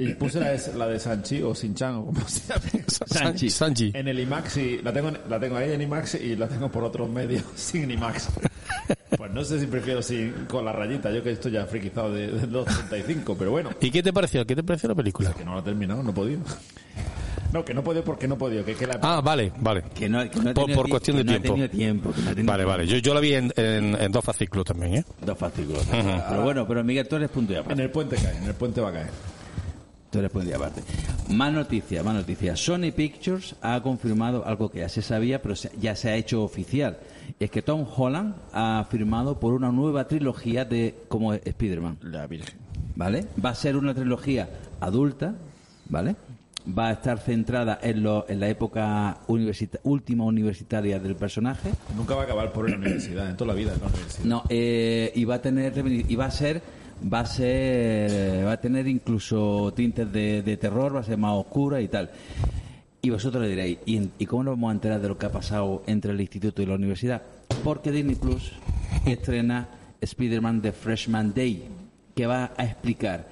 Y puse la de, la de Sanchi o Sinchan o como se llame. Sanchi. Sanchi. En el IMAX y la tengo, en- la tengo ahí en IMAX y la tengo por otros medios sin IMAX. Pues no sé si prefiero sin, con la rayita, yo que estoy ya friquizado de, de 2.35, pero bueno. ¿Y qué te pareció? ¿Qué te pareció la película? Que no lo he terminado, no he podido. No, que no he podido porque no he podido. Que, que la... Ah, vale, vale. que no, que no ha por, tenido por cuestión que de no ha tiempo. tiempo que no ha tenido Vale, vale. Yo, yo la vi en, en, en dos fascículos también, ¿eh? dos fascículos pero bueno pero Miguel tú eres punto y aparte En el puente cae, en el puente va a caer. Tú eres aparte más noticias más noticias Sony Pictures ha confirmado algo que ya se sabía pero ya se ha hecho oficial es que Tom Holland ha firmado por una nueva trilogía de como Spider-Man La Virgen. ¿vale? Va a ser una trilogía adulta, ¿vale? Va a estar centrada en, lo, en la época universita- última universitaria del personaje. Nunca va a acabar por una universidad, en toda la vida en la universidad. No, eh, y va a tener y va a ser va a ser va a tener incluso tintes de, de terror, va a ser más oscura y tal. Y vosotros le diréis, ¿y, ¿y cómo nos vamos a enterar de lo que ha pasado entre el instituto y la universidad? Porque Disney Plus estrena Spider-Man The Freshman Day, que va a explicar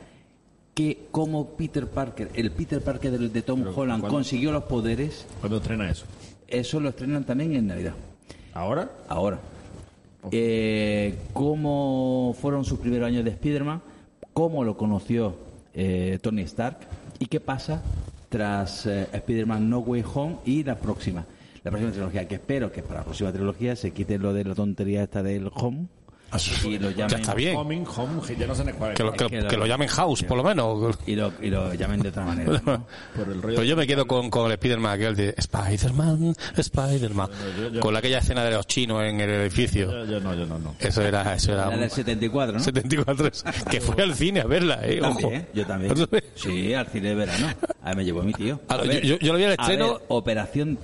que cómo Peter Parker, el Peter Parker de, de Tom Holland, ¿cuándo? consiguió los poderes, ¿Cuándo estrena eso? eso lo estrenan también en Navidad. ¿Ahora? Ahora. Eh, ¿Cómo fueron sus primeros años de Spider-Man? ¿Cómo lo conoció eh, Tony Stark? ¿Y qué pasa tras eh, Spider-Man No Way Home y la próxima? La próxima trilogía, que espero que para la próxima trilogía se quite lo de la tontería esta del Home y lo llamen, Ya está bien. Homing, home, ya no sé cuál es. Que lo, que, que lo- que lo llamen House, por lo menos. y lo, y lo llamen de otra manera. ¿no? Por el rollo Pero yo me quedo con, con el Spider-Man aquel de Spider-Man, Spider-Man. Con aquella escena de los chinos en el edificio. Yo, yo no, yo no, no. Eso era, eso era un- del 74, ¿no? 74. Que fue al cine a verla, eh. Yo Ojo. también, yo también. Sí, al cine de verano. A ver, me llevó mi tío. A yo- ver, yo- yo lo vi al a estreno- ver, operación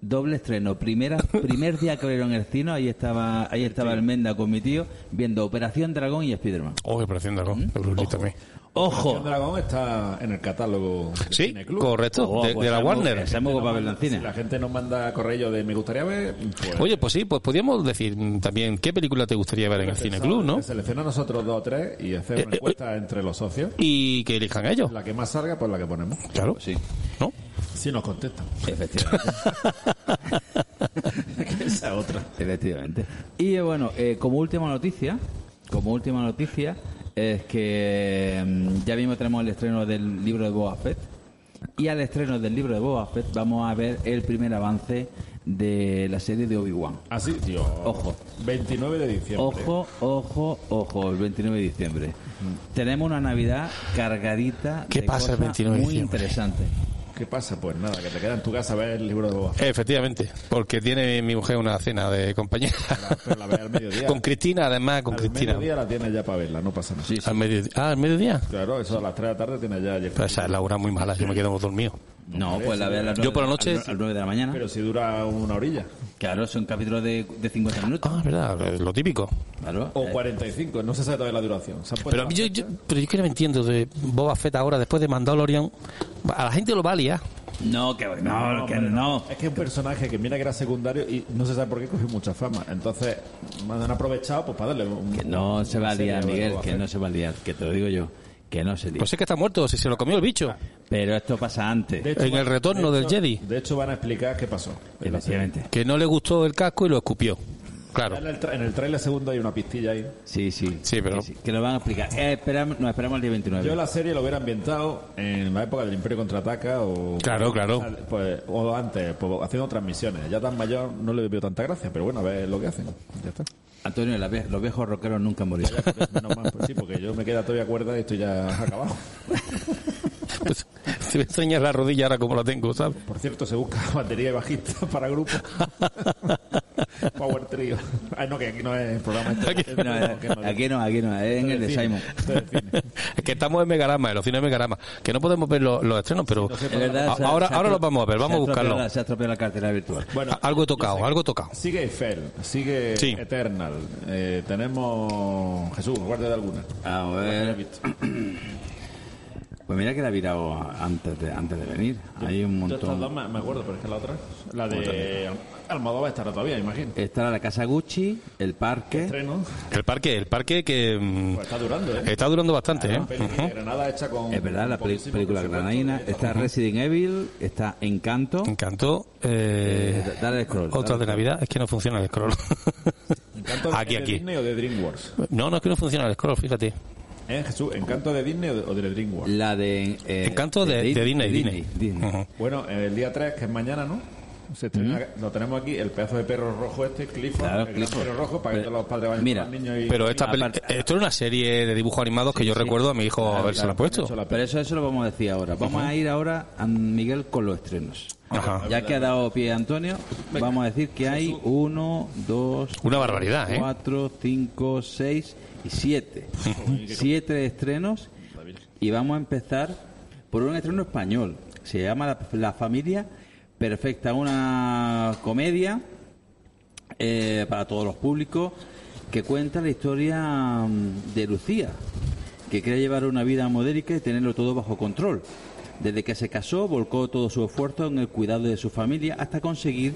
doble estreno. Primera, primer día que lo vieron en el cine, ahí estaba, ahí estaba el Menda con mi tío, viendo Operación Dragón y Spiderman. Oh, Operación Dragón, de Bruce Lee también. Operación Ojo. Dragón está en el catálogo de Sí, Cine Club. correcto, Oh, de, pues de la Warner. muy guapa verla en Si cine. la gente nos manda correo de me gustaría ver, pues, Oye, pues sí, pues podríamos decir mm, también qué película te gustaría ver en el Cine Club, ¿no? que selecciona nosotros dos o tres y hacer Eh, una eh, encuesta entre los socios. Y que elijan ellos. La que más salga, pues la que ponemos. Claro. Sí, ¿No? Si nos contestan. efectivamente. Esa otra. Efectivamente. Y eh, bueno, eh, como última noticia, como última noticia, es que mm, ya mismo tenemos el estreno del libro de Boba Fett Y al estreno del libro de Boba Fett vamos a ver el primer avance de la serie de Obi-Wan. Así, tío. Ojo. 29 de diciembre. Ojo, ojo, ojo, el 29 de diciembre. Tenemos una Navidad cargadita ¿Qué de pasa el cosas 29 de muy diciembre? ¿Qué pasa? Pues nada, que te queda en tu casa a ver el libro de Boba Fett. Efectivamente, porque tiene mi mujer una cena de compañía. Pero la ves al mediodía. con Cristina, además, con al Cristina. mediodía la tienes ya para verla, no pasa nada. Al mediodía. Ah, al mediodía. Claro, eso a las 3 de la tarde tienes ya. Pues esa es la hora muy mala, yo me quedo dormido. No, pues la ve a las Yo por la noche. a las nueve de la mañana. Pero si dura una orilla. Claro, son capítulos de, de 50 minutos. Ah, es verdad, lo típico. Claro. O 45, no se sabe todavía la duración. Pero a mí yo, yo- pero yo que no me entiendo de Boba Fett ahora, después de Mandalorian, a la gente lo va a liar. No, que no, que hombre, no. Es que es un personaje que mira que era secundario y no se sabe por qué cogió mucha fama. Entonces, me han aprovechado pues para darle un. Que no se va a liar, Miguel, que no se va a liar, que te lo digo yo, que no se lía. Pues es que está muerto, si se lo comió el bicho. Pero esto pasa antes. Hecho, En el retorno de del Jedi. De hecho, van a explicar qué pasó. Efectivamente. Que no le gustó el casco y lo escupió. Claro. En el, tra- en el trailer segundo hay una pistilla ahí. Sí, sí. Sí, pero- Sí, sí, que lo van a explicar. Eh, esperamos, nos esperamos el día 29. Yo la serie lo hubiera ambientado en la época del Imperio Contraataca o... Claro, claro. Pues, o antes, pues, haciendo transmisiones. Ya tan mayor no le veo tanta gracia, pero bueno, a ver lo que hacen. Ya está. Antonio, los viejos rockeros nunca morirán. Menos mal, pues sí, porque yo me queda todavía cuerda y estoy ya acabado. Pues, te voy a enseñar la rodilla ahora como la tengo, ¿sabes? Por cierto, se busca batería y bajista para grupo. Power Trio. Ay, no, que aquí no es el programa. este. Aquí- No, que no, aquí no, aquí no, es en el de cine, Simon. es que estamos en Megarama, en los cines de Megarama. Que no podemos ver los, los estrenos, pero Es verdad, se ahora, se ahora atro- los vamos a ver, vamos a buscarlo. la- Se ha estropeado la cartera virtual. Bueno, algo he tocado, algo he tocado. Sigue Eiffel, sigue Sí. Eternal. Eh, tenemos Jesús, guardia de alguna. A ¿Cuál has ver. Pues mira que la ha virado antes de, antes de venir. Hay un Yo estas dos montón. me, me acuerdo, pero es que la otra, la de Almodóvar estará todavía, imagino. Estará la Casa Gucci, el parque. Estreno, El parque, el parque que mm, pues está durando, ¿eh? está durando bastante, ¿eh? Peli de Granada hecha con... Es verdad, la película granadina. Está Resident Evil, está Encanto. Encantó. Eh, Eh, dale scroll. otra de. Navidad, es que no funciona el scroll. ¿Encanto de- aquí, de aquí. Disney o de DreamWorks? No, no es que no funciona el scroll, fíjate. ¿Eh, Jesús? ¿Encanto de Disney o de, DreamWorks? La de. eh, Encanto de, de Disney, Disney. Disney. Ujú. Bueno, el día 3, que es mañana, ¿no? Se estrena- Lo tenemos aquí, el pedazo de perro rojo este, Clifford, Claro, el Clifford. perro rojo, para que todos los padres vayan mira, con los niños y... Pero esta peli- Aparte- esto es una serie de dibujos animados que yo recuerdo a mi hijo haberse claro, la puesto. la Pero eso, eso lo vamos a decir ahora. Vamos a ir ahora a Miguel con los estrenos. Ajá. Ya que ha dado pie Antonio, vamos a decir que hay uno, dos, Una barbaridad, ¿eh? cuatro, cinco, seis y siete. siete estrenos y vamos a empezar por un estreno español. Se llama La, La Familia Perfecta, una comedia eh, para todos los públicos que cuenta la historia mm, de Lucía, que quiere llevar una vida modérica y tenerlo todo bajo control. Desde que se casó, volcó todo su esfuerzo en el cuidado de su familia hasta conseguir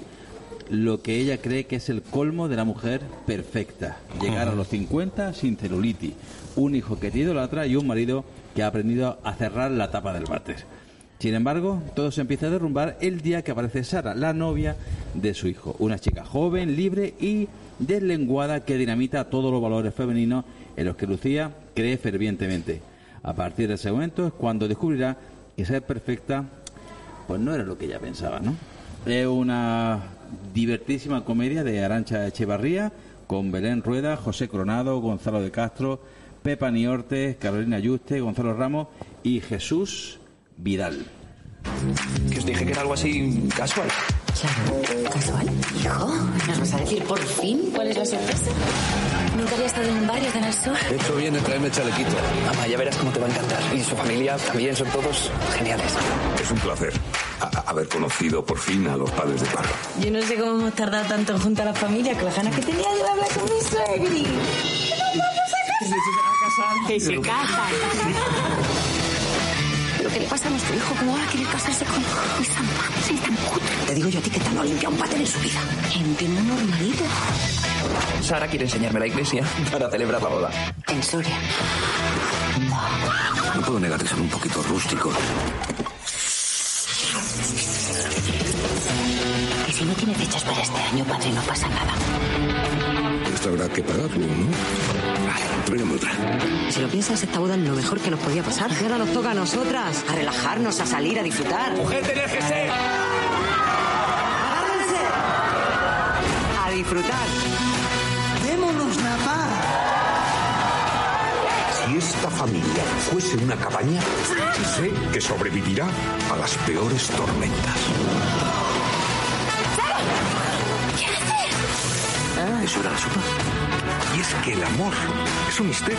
lo que ella cree que es el colmo de la mujer perfecta. Llegar a los 50 sin celulitis, un hijo que te idolatra y un marido que ha aprendido a cerrar la tapa del váter. Sin embargo, todo se empieza a derrumbar el día que aparece Sara, la novia de su hijo. Una chica joven, libre y deslenguada que dinamita todos los valores femeninos en los que Lucía cree fervientemente. A partir de ese momento es cuando descubrirá que ser perfecta pues no era lo que ella pensaba, ¿no? Es una divertísima comedia de Arancha Echevarría con Belén Rueda, José Coronado, Gonzalo de Castro, Pepa Niorte, Carolina Yuste, Gonzalo Ramos y Jesús Vidal. Que os dije que era algo así casual. Claro, casual. Hijo, ¿nos vas a decir por fin cuál es la sorpresa? Nunca había estado en un bar y tan al sol. De hecho, viene traerme chalequito. Mamá, ya verás cómo te va a encantar. Y su familia también son todos geniales. Es un placer a- a- haber conocido por fin a los padres de Pablo. Yo no sé cómo hemos tardado tanto en juntar a la familia, con la ganas que tenía de hablar con mi suegri. ¡Nos vamos a casar! Que se casan. ¿Pero qué le pasa a nuestro hijo? ¿Cómo va a querer casarse con mi santa? Sí, tan cutre. Te digo yo a ti que tal no limpia un váter en su vida. Entiendo normalito. Sara quiere enseñarme la iglesia para celebrar la boda. En Soria. No puedo negar que son un poquito rústicos. Y si no tiene fechas para este año, padre, no pasa nada. Habrá que pagarlo, ¿no? Vale, tráigame otra. Si lo piensas, esta boda es lo mejor que nos podía pasar. Y ahora nos toca a nosotras, a relajarnos, a salir, a disfrutar. ¡Mujer, ser! ¡Agárrense! A disfrutar. ¡Démonos la paz! Si esta familia fuese una cabaña, sé que sobrevivirá a las peores tormentas. Ah, eso era la sopa. Y es que el amor es un misterio.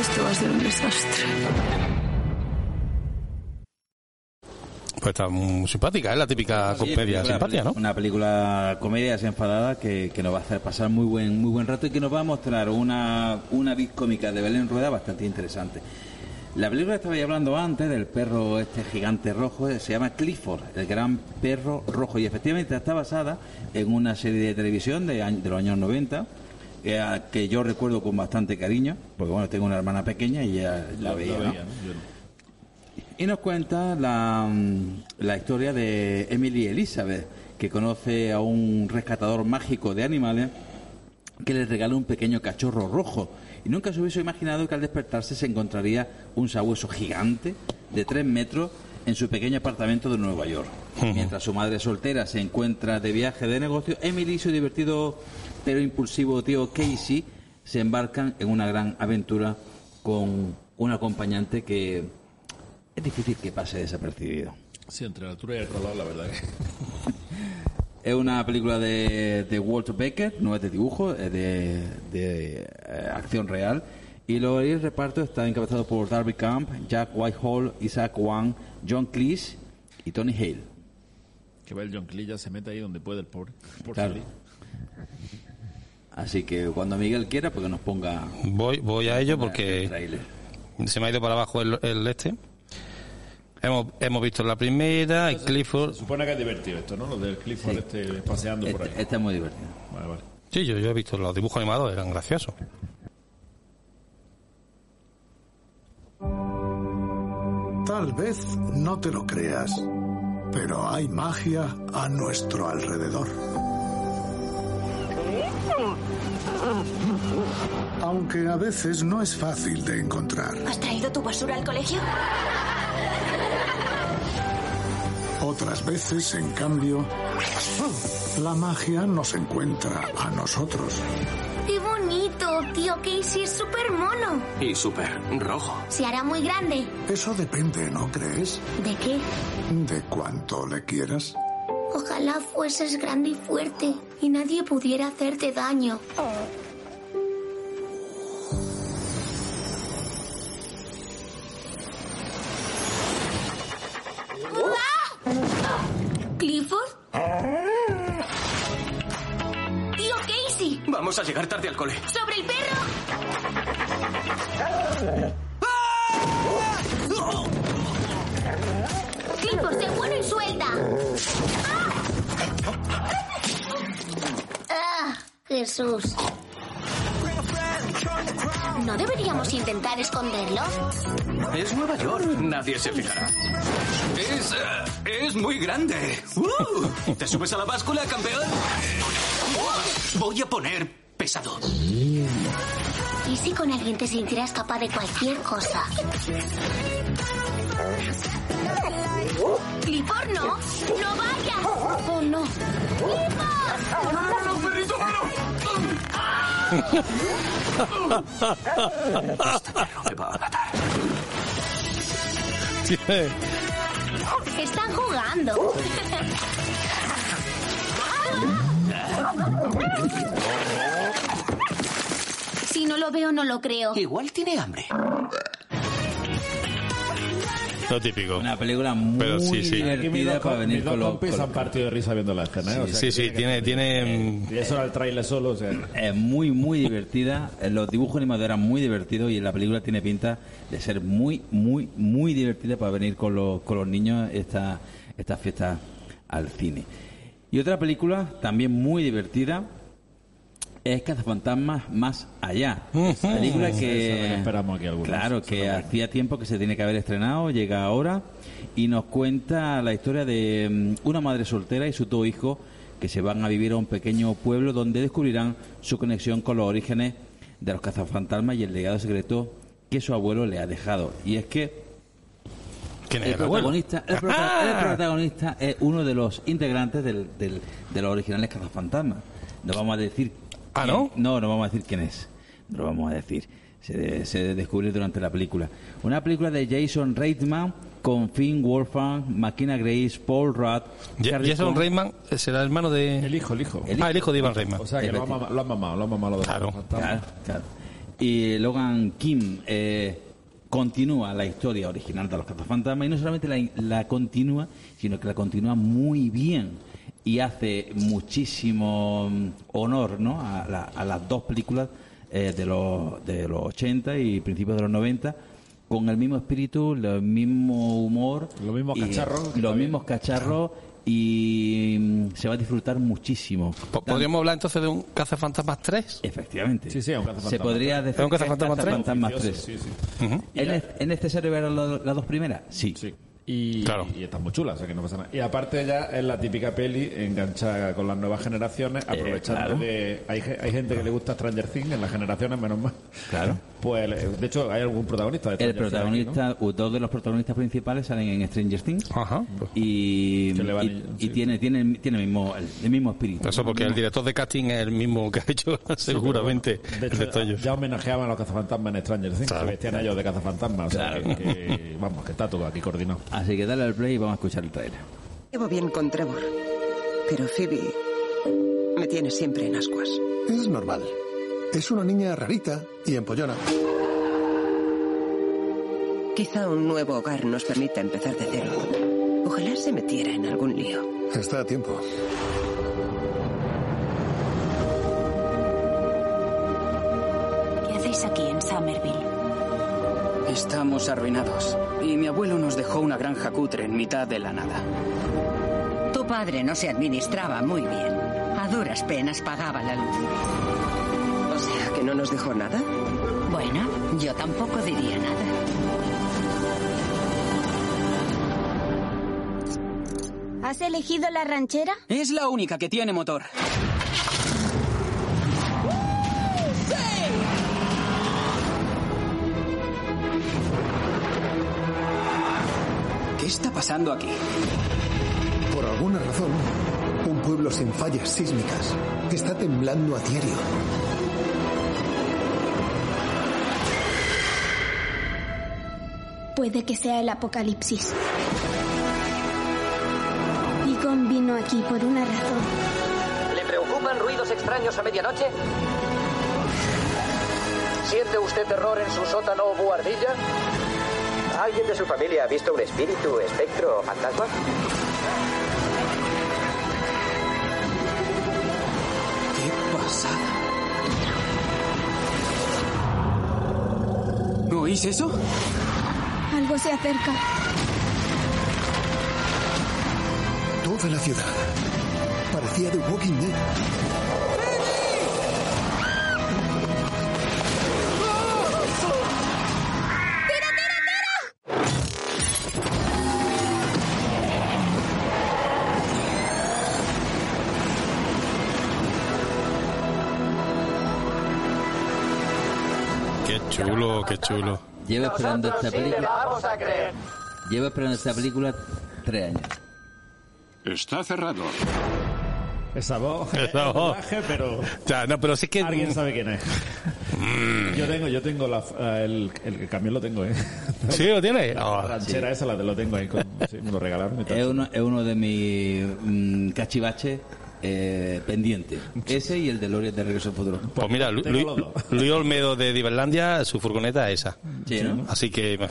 Esto va a ser un desastre. Pues está muy simpática, es la típica Sí, comedia simpática, ¿no? Una película comedia desenfadada que, que nos va a hacer pasar muy buen muy buen rato y que nos va a mostrar una, una cómica de Belén Rueda bastante interesante. La película que estaba ya hablando antes del perro este gigante rojo eh, se llama Clifford, el gran perro rojo y efectivamente está basada en una serie de televisión de, de los años 90 eh, a- que yo recuerdo con bastante cariño, porque bueno, tengo una hermana pequeña y ella la, veía. ¿no? veía, ¿no? Yo no. Y nos cuenta la, mm, la historia de Emily Elizabeth, que conoce a un rescatador mágico de animales que le regala un pequeño cachorro rojo. Y nunca se hubiese imaginado que al despertarse se encontraría un sabueso gigante de tres metros en su pequeño apartamento de Nueva York. Mientras su madre soltera se encuentra de viaje de negocio, Emily y su divertido pero impulsivo tío Casey se embarcan en una gran aventura con un acompañante que es difícil que pase desapercibido. Sí, entre la altura y el color, la verdad que... Es una película de, de Walter Becker, no es de dibujo, es de, de, eh, acción real. Y lo- el reparto está encabezado por Darby Camp, Jack Whitehall, Isaac Wang, John Cleese y Tony Hale. Que va el John Clee, ya se mete ahí donde puede el pobre. Por Claro. salir. Así que cuando Miguel quiera, porque nos ponga. Voy, voy a ello el porque se me ha ido para abajo el, el este. Hemos, hemos visto la primera, y Clifford. Se supone que es divertido esto, ¿no? Lo del Clifford Sí. este paseando por ahí. Este, este es muy divertido. Vale, vale. Sí, yo, yo he visto los dibujos animados, eran graciosos. Tal vez no te lo creas, pero hay magia a nuestro alrededor. Aunque a veces no es fácil de encontrar. ¿Has traído tu basura al colegio? Otras veces, en cambio, la magia nos encuentra a nosotros. ¡Qué bonito! Tío Casey es súper mono. Y súper rojo. Se hará muy grande. Eso depende, ¿no crees? ¿De qué? De cuánto le quieras. Ojalá fueses grande y fuerte y nadie pudiera hacerte daño. ¿Clifford? ¡Tío Casey! Vamos a llegar tarde al cole. ¡Sobre el perro! Clifford, sé bueno y suelta. ¡Ah! Jesús. ¿No deberíamos intentar esconderlo? Es Nueva York. Nadie se fijará. Es. eh, es muy grande. ¡Uh! ¿Te subes a la báscula, campeón? Voy a poner pesado. ¿Y si con alguien te sintieras capaz de cualquier cosa? ¡Clifford, no! ¡No vayas! ¡Oh, no! ¡Clifford! ¡No, no, no, perrito, Este perro me va a matar. Están jugando. Si no lo veo, no lo creo. Igual tiene hambre. Lo típico. Una película muy Pero sí, sí. Aquí mis divertida para venir con los. compis han partido de risa viendo la escena, ¿eh? O sea, Sí, que sí, que tiene, tiene, Y eso era el trailer solo, o sea... Es muy, muy divertida. Eh, Los dibujos animados eran muy divertidos y la película tiene pinta de ser muy, muy, muy divertida para venir con los, con los niños esta, esta fiesta al cine. Y otra película también muy divertida es Cazafantasmas Más Allá. Película que que, esperamos aquí algunos. claro, que hacía tiempo que se tiene que haber estrenado, llega ahora y nos cuenta la historia de mm, una madre soltera y sus dos hijos que se van a vivir a un pequeño pueblo donde descubrirán su conexión con los orígenes de los cazafantasmas y el legado secreto que su abuelo le ha dejado. Y es que ¿Quién es el protagonista, el, prota- el protagonista es uno de los integrantes del, del- de los originales cazafantasmas. No vamos a decir. ¿Ah, no? No, no vamos a decir quién es. No lo vamos a decir. Se, se descubre durante la película. Una película de Jason Reitman con Finn Wolfhard, Makina Grace, Paul Rudd. Jason Reitman será el hermano de... El hijo, el hijo. Ah, el hijo de Ivan Reitman. O sea que lo han, mama- lo han mamado, lo han mamado. Claro. Claro, claro. Y Logan Kim eh, continúa la historia original de los cazafantasmas y no solamente la, la continúa, sino que la continúa muy bien y hace muchísimo mm, honor ¿no? a, la- a las dos películas eh, de, los, de los 80 y principios de los 90 con el mismo espíritu, el mismo humor, Los mismos y cacharros, que los mismos cacharros y mm, se va a disfrutar muchísimo. Po- ¿Podríamos hablar entonces de un Cazafantasmas 3? Efectivamente. Sí, sí, es un cazafantasma. Se podría decir ¿Es un es cazafantasmas tres? Cazafantasmas Oficioso, 3. Sí, sí. Ujú. ¿Es, ne- es necesario ver la- las dos primeras? Sí. Sí. Y, Claro. y está muy chula, o sea que no pasa nada. Y aparte ya es la típica peli enganchada con las nuevas generaciones, aprovechando claro. de... Hay, ge- hay gente que le gusta Stranger Things en las generaciones, menos mal. Claro. Pues, eh, de hecho, hay algún protagonista de El Stranger aquí, ¿no? protagonista, o dos de los protagonistas principales salen en Stranger Things Ajá. y, Que y- tiene, tiene, tiene el, mismo, el, el mismo espíritu. Eso porque el director de casting es el mismo que ha hecho seguramente De el hecho, ya homenajeaban a los cazafantasmas en Stranger Things, Claro. se vestían ellos de cazafantasmas, o sea Claro. que, que- vamos, que está todo aquí coordinado. Así que dale al play y vamos a escuchar el trailer. Llevo bien con Trevor, pero Phoebe me tiene siempre en ascuas. Es normal. Es una niña rarita y empollona. Quizá un nuevo hogar nos permita empezar de cero. Ojalá se metiera en algún lío. Está a tiempo. ¿Qué hacéis aquí en Somerville? Estamos arruinados. Y mi abuelo nos dejó una granja cutre en mitad de la nada. Tu padre no se administraba muy bien. A duras penas pagaba la luz. O sea, que no nos dejó nada. Bueno, yo tampoco diría nada. ¿Has elegido la ranchera? Es la única que tiene motor. Pasando aquí? Por alguna razón, un pueblo sin fallas sísmicas está temblando a diario. Puede que sea el apocalipsis. Egon vino aquí por una razón. ¿Le preocupan ruidos extraños a medianoche? ¿Siente usted terror en su sótano o buhardilla? ¿Alguien de su familia ha visto un espíritu, espectro o fantasma? ¡Qué pasada! ¿Oís eso? Algo se acerca. Toda la ciudad parecía The Walking Dead. Qué chulo. Llevo esperando esta sí película. vamos a creer. Llevo esperando esta película tres años. Está cerrado. Esa voz, Esa es voz. doblaje, pero Ya, no, pero sí que... alguien sabe quién es. Yo tengo, yo tengo la, eh, el, el camión lo tengo, ¿eh? ¿Sí lo tiene? La Oh, ranchera esa la, lo tengo ahí, con- sí, me lo regalaron y tal. Es uno, es uno de mis mm, cachivaches eh, pendientes. Ese y el de Lore de Regreso al Futuro. Pues mira, Lu-. Luis Olmedo de Diverlandia, su furgoneta es esa. Sí, ¿no? Así que.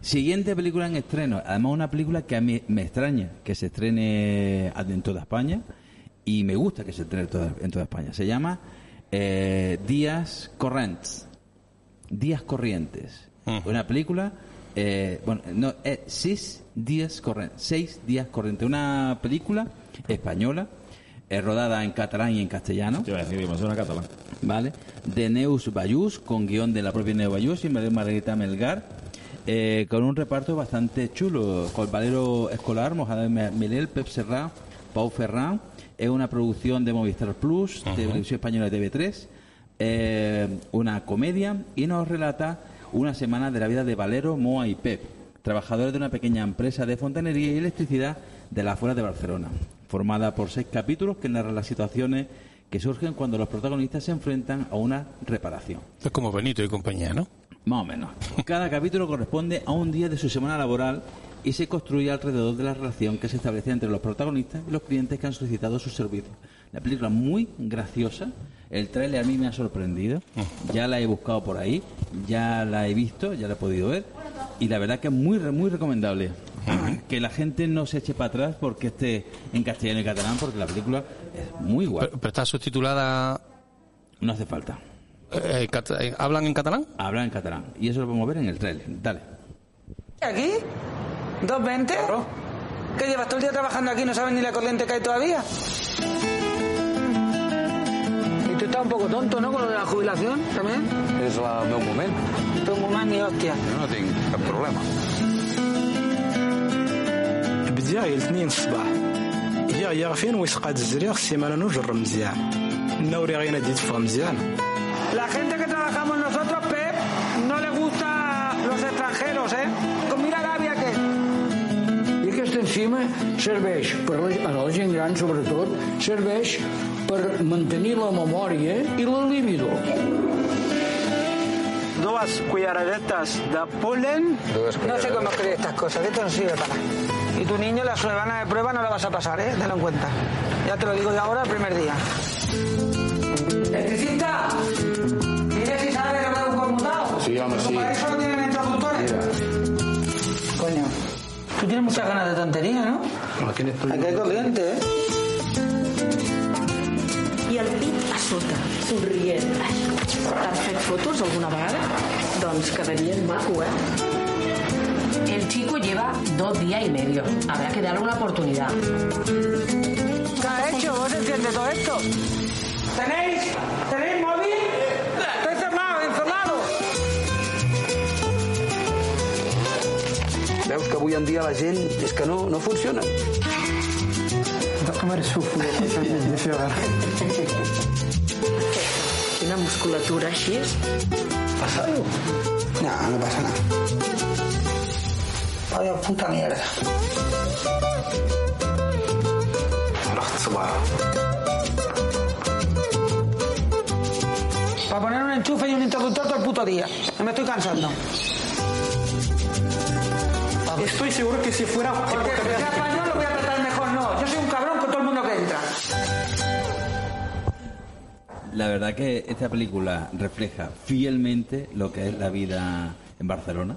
Siguiente película en estreno. Además, una película que a mí me extraña que se estrene en toda España y me gusta que se estrene en toda, en toda España. Se llama eh, Días Corrents. Días Corrientes. Una película, eh, bueno, no, es Seis Días Corrientes. Seis Días Corrientes. Una película española Es rodada en catalán y en castellano. Te iba a decir, suena catalán. ¿Vale? De Neus Bayús, con guion de la propia Neus Bayús y de Margarita Melgar. eh, con un reparto bastante chulo. Con Valero Escolar, Mohamed Melel, Pep Serra, Pau Ferran. Es una producción de Movistar Plus, de Televisión Española de TV3. eh, una comedia y nos relata una semana de la vida de Valero, Moa y Pep, trabajadores de una pequeña empresa de fontanería y electricidad de las afueras de Barcelona, formada por seis capítulos que narran las situaciones que surgen cuando los protagonistas se enfrentan a una reparación. Es como Benito y compañía, ¿no? Más o menos. Cada capítulo corresponde a un día de su semana laboral y se construye alrededor de la relación que se establece entre los protagonistas y los clientes que han solicitado sus servicios. La película es muy graciosa. El tráiler a mí me ha sorprendido. Ya la he buscado por ahí, ya la he visto, ya la he podido ver. Y la verdad que es muy, muy recomendable. Que la gente no se eche para atrás porque esté en castellano y catalán, porque la película es muy guay. Pero, pero está subtitulada. No hace falta. Eh, cata- eh, ¿Hablan en catalán? Habla en catalán. Y eso lo podemos ver en el tráiler. Dale. ¿Aquí? ¿220? ¿Qué llevas todo el día trabajando aquí no sabes ni la corriente que hay todavía? Y tú estás un poco tonto, ¿no? Con lo de la jubilación también. És el meu moment. Tu moment ni hòstia. Jo no tinc cap problema. بداية الاثنين الصباح يا يا فين ويسقات الزريغ السيمانة نجر مزيان النوري غينا دي تفهم مزيان La gente que trabajamos nosotros, Pep, no le gusta los extranjeros, ¿eh? Con mira l'àvia que... I aquesta enzima serveix, per la, a la gent gran sobretot, serveix per mantenir la memòria i la libido. Dos cucharadetas de polen. No sé cómo escribir estas cosas, que esto no sirve para nada. Y tu niño la semana de prueba no la vas a pasar, ¿eh? Tenlo en cuenta. Ya te lo digo yo ahora el primer día. ¡Electricista! Dile si sabe que me un conmutado. Sí, home, sí. Para eso no tienen introductores. Coño, tú tienes muchas ganas de tontería, ¿no? Aquí hay corriente, ¿eh? El pit a sota, somrient. T'has fet fotos alguna vegada? Doncs quedarien maco, ¿eh? El chico lleva dos días y medio. Habrá que darle una oportunidad. ¿Qué ha hecho? ¿Vos entiendes todo esto? ¿Tenéis? ¿Tenéis móvil? Estoy cerrado, encerrado. Veus que avui en dia la gent és que no, no funciona. Quina musculatura així. ¿Pasa algo? No, no pasa nada. Vaya puta mierda. Para poner un enchufe y un interruptor todo el puto día. Me estoy cansando. Estoy seguro que si fuera... Porque La verdad que esta película refleja fielmente lo que es la vida en Barcelona.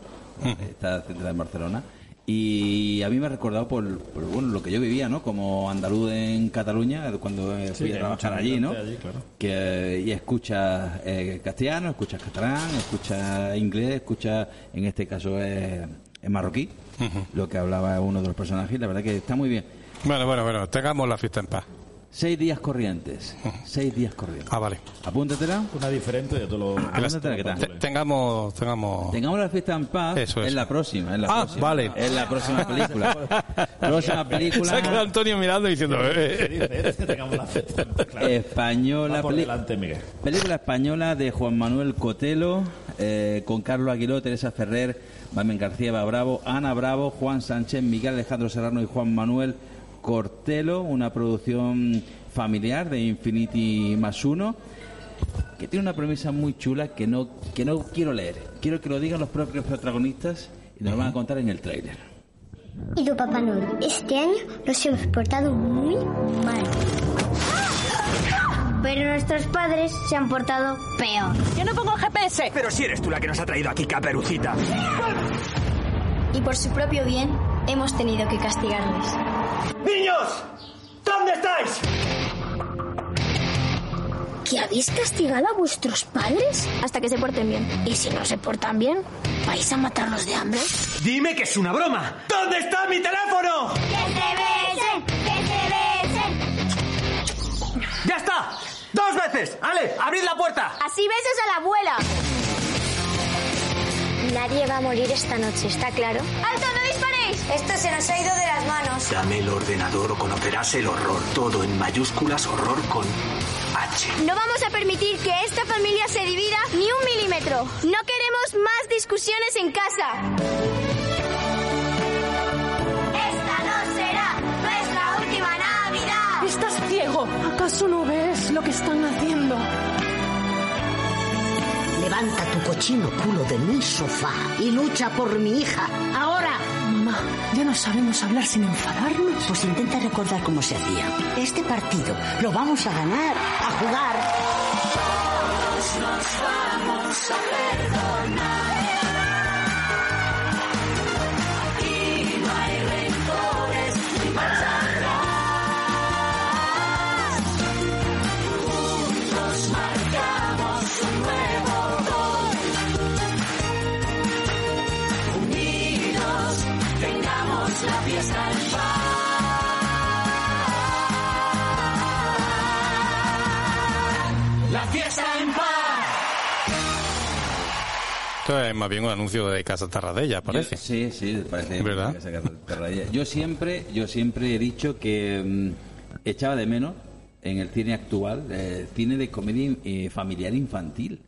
Está centrada en Barcelona. Y a mí me ha recordado por, por, bueno, lo que yo vivía, ¿no? Como andaluz en Cataluña, cuando eh, Sí, fui a trabajar allí, ¿no? allí, claro. Que, y escuchas eh, castellano, escuchas catalán, escuchas inglés, escuchas, en este caso, es es marroquí, lo que hablaba uno de los personajes. La verdad que está muy bien. Bueno, bueno, bueno, tengamos la fiesta en paz. Seis días corrientes. Seis días corrientes. Ah, vale. Apúntatela. Una diferente de todo lo... Apúntatela, ¿qué tal? Te- Tengamos, tengamos. Tengamos la fiesta en paz. Eso es. Es la próxima. Es la Ah, próxima. vale. Es la próxima película. próxima película. Se ha quedado Antonio mirando y diciendo. eh, eh. Tengamos la fiesta. Española. Va por delante, Miguel. Película española de Juan Manuel Cotelo, eh, con Carlos Aguiló, Teresa Ferrer, Mamen García Eva Bravo, Ana Bravo, Juan Sánchez, Miguel Alejandro Serrano y Juan Manuel Cortelo, una producción familiar de Infinity más uno, que tiene una premisa muy chula que no, que no quiero leer. Quiero que lo digan los propios protagonistas y nos lo van a contar en el tráiler. Querido Papá Noel, este año nos hemos portado muy mal. Pero nuestros padres se han portado peor. Yo no pongo GPS. Pero si eres tú la que nos ha traído aquí, Caperucita. Y por su propio bien, hemos tenido que castigarles. ¡Niños! ¿Dónde estáis? ¿Que habéis castigado a vuestros padres? Hasta que se porten bien. Y si no se portan bien, ¿vais a matarlos de hambre? Dime que es una broma. ¿Dónde está mi teléfono? ¡Que se besen! ¡Que se besen! dos veces! ¡Ale, abrid la puerta! Así besas a la abuela. Nadie va a morir esta noche, ¿está claro? ¡Alto, no Esto se nos ha ido de las manos. Dame el ordenador o conocerás el horror. Todo en mayúsculas, horror con H. No vamos a permitir que esta familia se divida ni un milímetro. No queremos más discusiones en casa. Esta no será nuestra última Navidad. ¿Estás ciego? ¿Acaso no ves lo que están haciendo? Levanta tu cochino culo de mi sofá y lucha por mi hija. Ahora. Ya no sabemos hablar sin enfadarnos. Pues intenta recordar cómo se hacía. Este partido lo vamos a ganar, a jugar. Todos nos vamos a perdonar. Esto es más bien un anuncio de Casa Tarradella, parece. Yo- sí, sí, parece. ¿Verdad? Casa Tarradella. Yo siempre, yo siempre he dicho que mm, echaba de menos en el cine actual, eh, cine de comedia eh, familiar infantil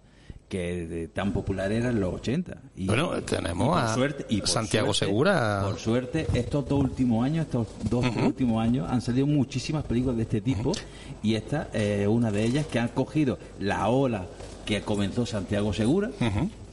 que de- tan popular era en los 80. Y, Bueno, tenemos por a y por Santiago suerte- Segura. Por suerte, estos dos últimos años, estos dos últimos años, han salido muchísimas películas de este tipo y esta es una de ellas que han cogido la ola que comenzó Santiago Segura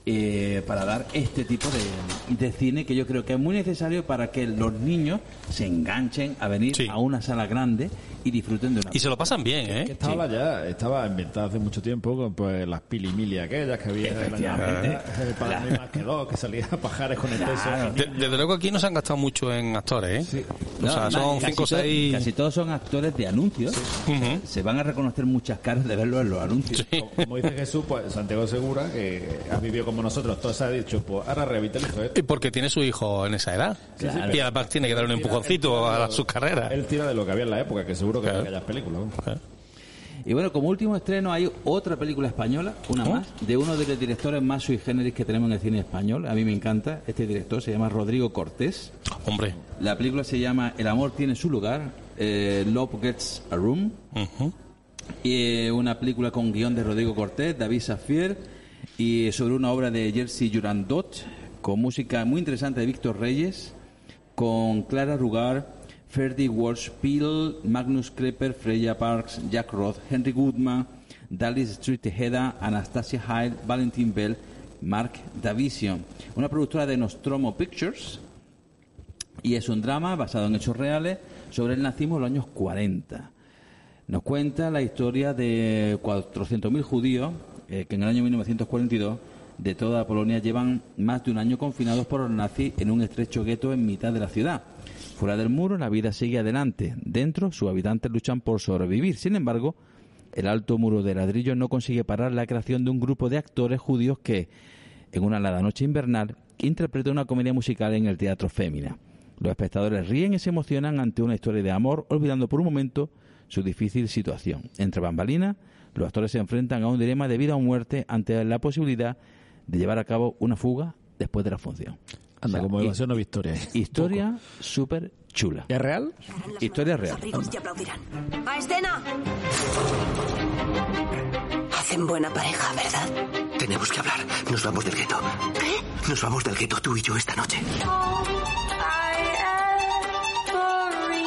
eh, para dar este tipo de, de cine que yo creo que es muy necesario para que los niños se enganchen a venir a una sala grande y disfruten de una Y se lo pasan bien, Que ¿eh? estaba ya, estaba inventada hace mucho tiempo con pues, las pilimili aquellas que había Efectivamente. 90, para mí más que dos, que salía pajares con el peso. De- desde luego aquí no se han gastado mucho en actores, ¿eh? O No, sea, son casi 5 o todos- 6... Casi todos son actores de anuncios. Se van a reconocer muchas caras de verlos en los anuncios. Como dice Jesús, pues Santiago Segura, que ha vivido como nosotros, todo se ha dicho, pues ahora revitalizo esto. Y porque tiene su hijo en esa edad. Sí, sí, y además tiene que dar un empujoncito a sus carreras. Él tira de lo que había en la época, que seguro que había aquellas películas. Y bueno, como último estreno hay otra película española, una más, de uno de los directores más sui generis que tenemos en el cine español. A mí me encanta. Este director se llama Rodrigo Cortés. Hombre. La película se llama El amor tiene su lugar, eh, Love Gets a Room. Y eh, una película con guion de Rodrigo Cortés, David Safier, y sobre una obra de Jerzy Jurandot, con música muy interesante de Víctor Reyes, con Clara Rugar, Ferdy Walsh Peel, Magnus Creper, Freya Parks, Jack Roth, Henry Goodman, Dalis Street Tejeda, Anastasia Hyde, Valentin Bell, Mark Davision. Una productora de Nostromo Pictures, y es un drama basado en hechos reales sobre el nazismo en los años 40. Nos cuenta la historia de 400.000 judíos eh, que en el año 1942 de toda Polonia llevan más de un año confinados por los nazis en un estrecho gueto en mitad de la ciudad. Fuera del muro la vida sigue adelante. Dentro sus habitantes luchan por sobrevivir. Sin embargo, el alto muro de ladrillo no consigue parar la creación de un grupo de actores judíos que, en una helada noche invernal, interpreta una comedia musical en el Teatro Fémina. Los espectadores ríen y se emocionan ante una historia de amor, olvidando por un momento su difícil situación. Entre bambalinas, los actores se enfrentan a un dilema de vida o muerte ante la posibilidad de llevar a cabo una fuga después de la función. Anda, como evasión o victoria. Historia súper chula. ¿Es real? Historia real. Amigos te aplaudirán. ¡A escena! Hacen buena pareja, ¿verdad? Tenemos que hablar. Nos vamos del gueto. ¿Qué? Nos vamos del gueto, tú y yo, esta noche.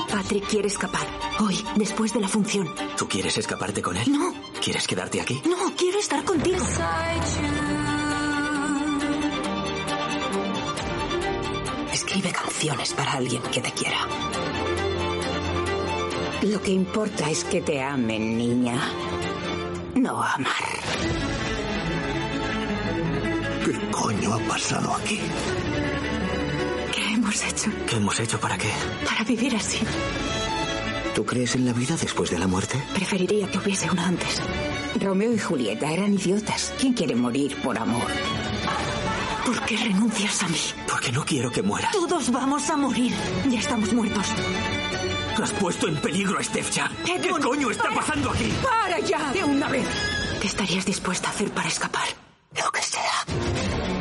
Patrick quiere escapar. Hoy, después de la función. ¿Tú quieres escaparte con él? No. ¿Quieres quedarte aquí? No, quiero estar contigo. Escribe canciones para alguien que te quiera. Lo que importa es que te amen, niña. No amar. ¿Qué coño ha pasado aquí? ¿Qué hemos hecho ¿Qué hemos hecho para qué? para vivir así? ¿Tú crees en la vida después de la muerte? Preferiría que hubiese una antes. Romeo y Julieta eran idiotas. ¿Quién quiere morir por amor? ¿Por qué renuncias a mí? Porque no quiero que muera. Todos vamos a morir. Ya estamos muertos. Has puesto en peligro a Stefcha. ¿Qué coño está para. pasando aquí? ¡Para ya! De una vez. ¿Qué estarías dispuesta a hacer para escapar? Lo que sea.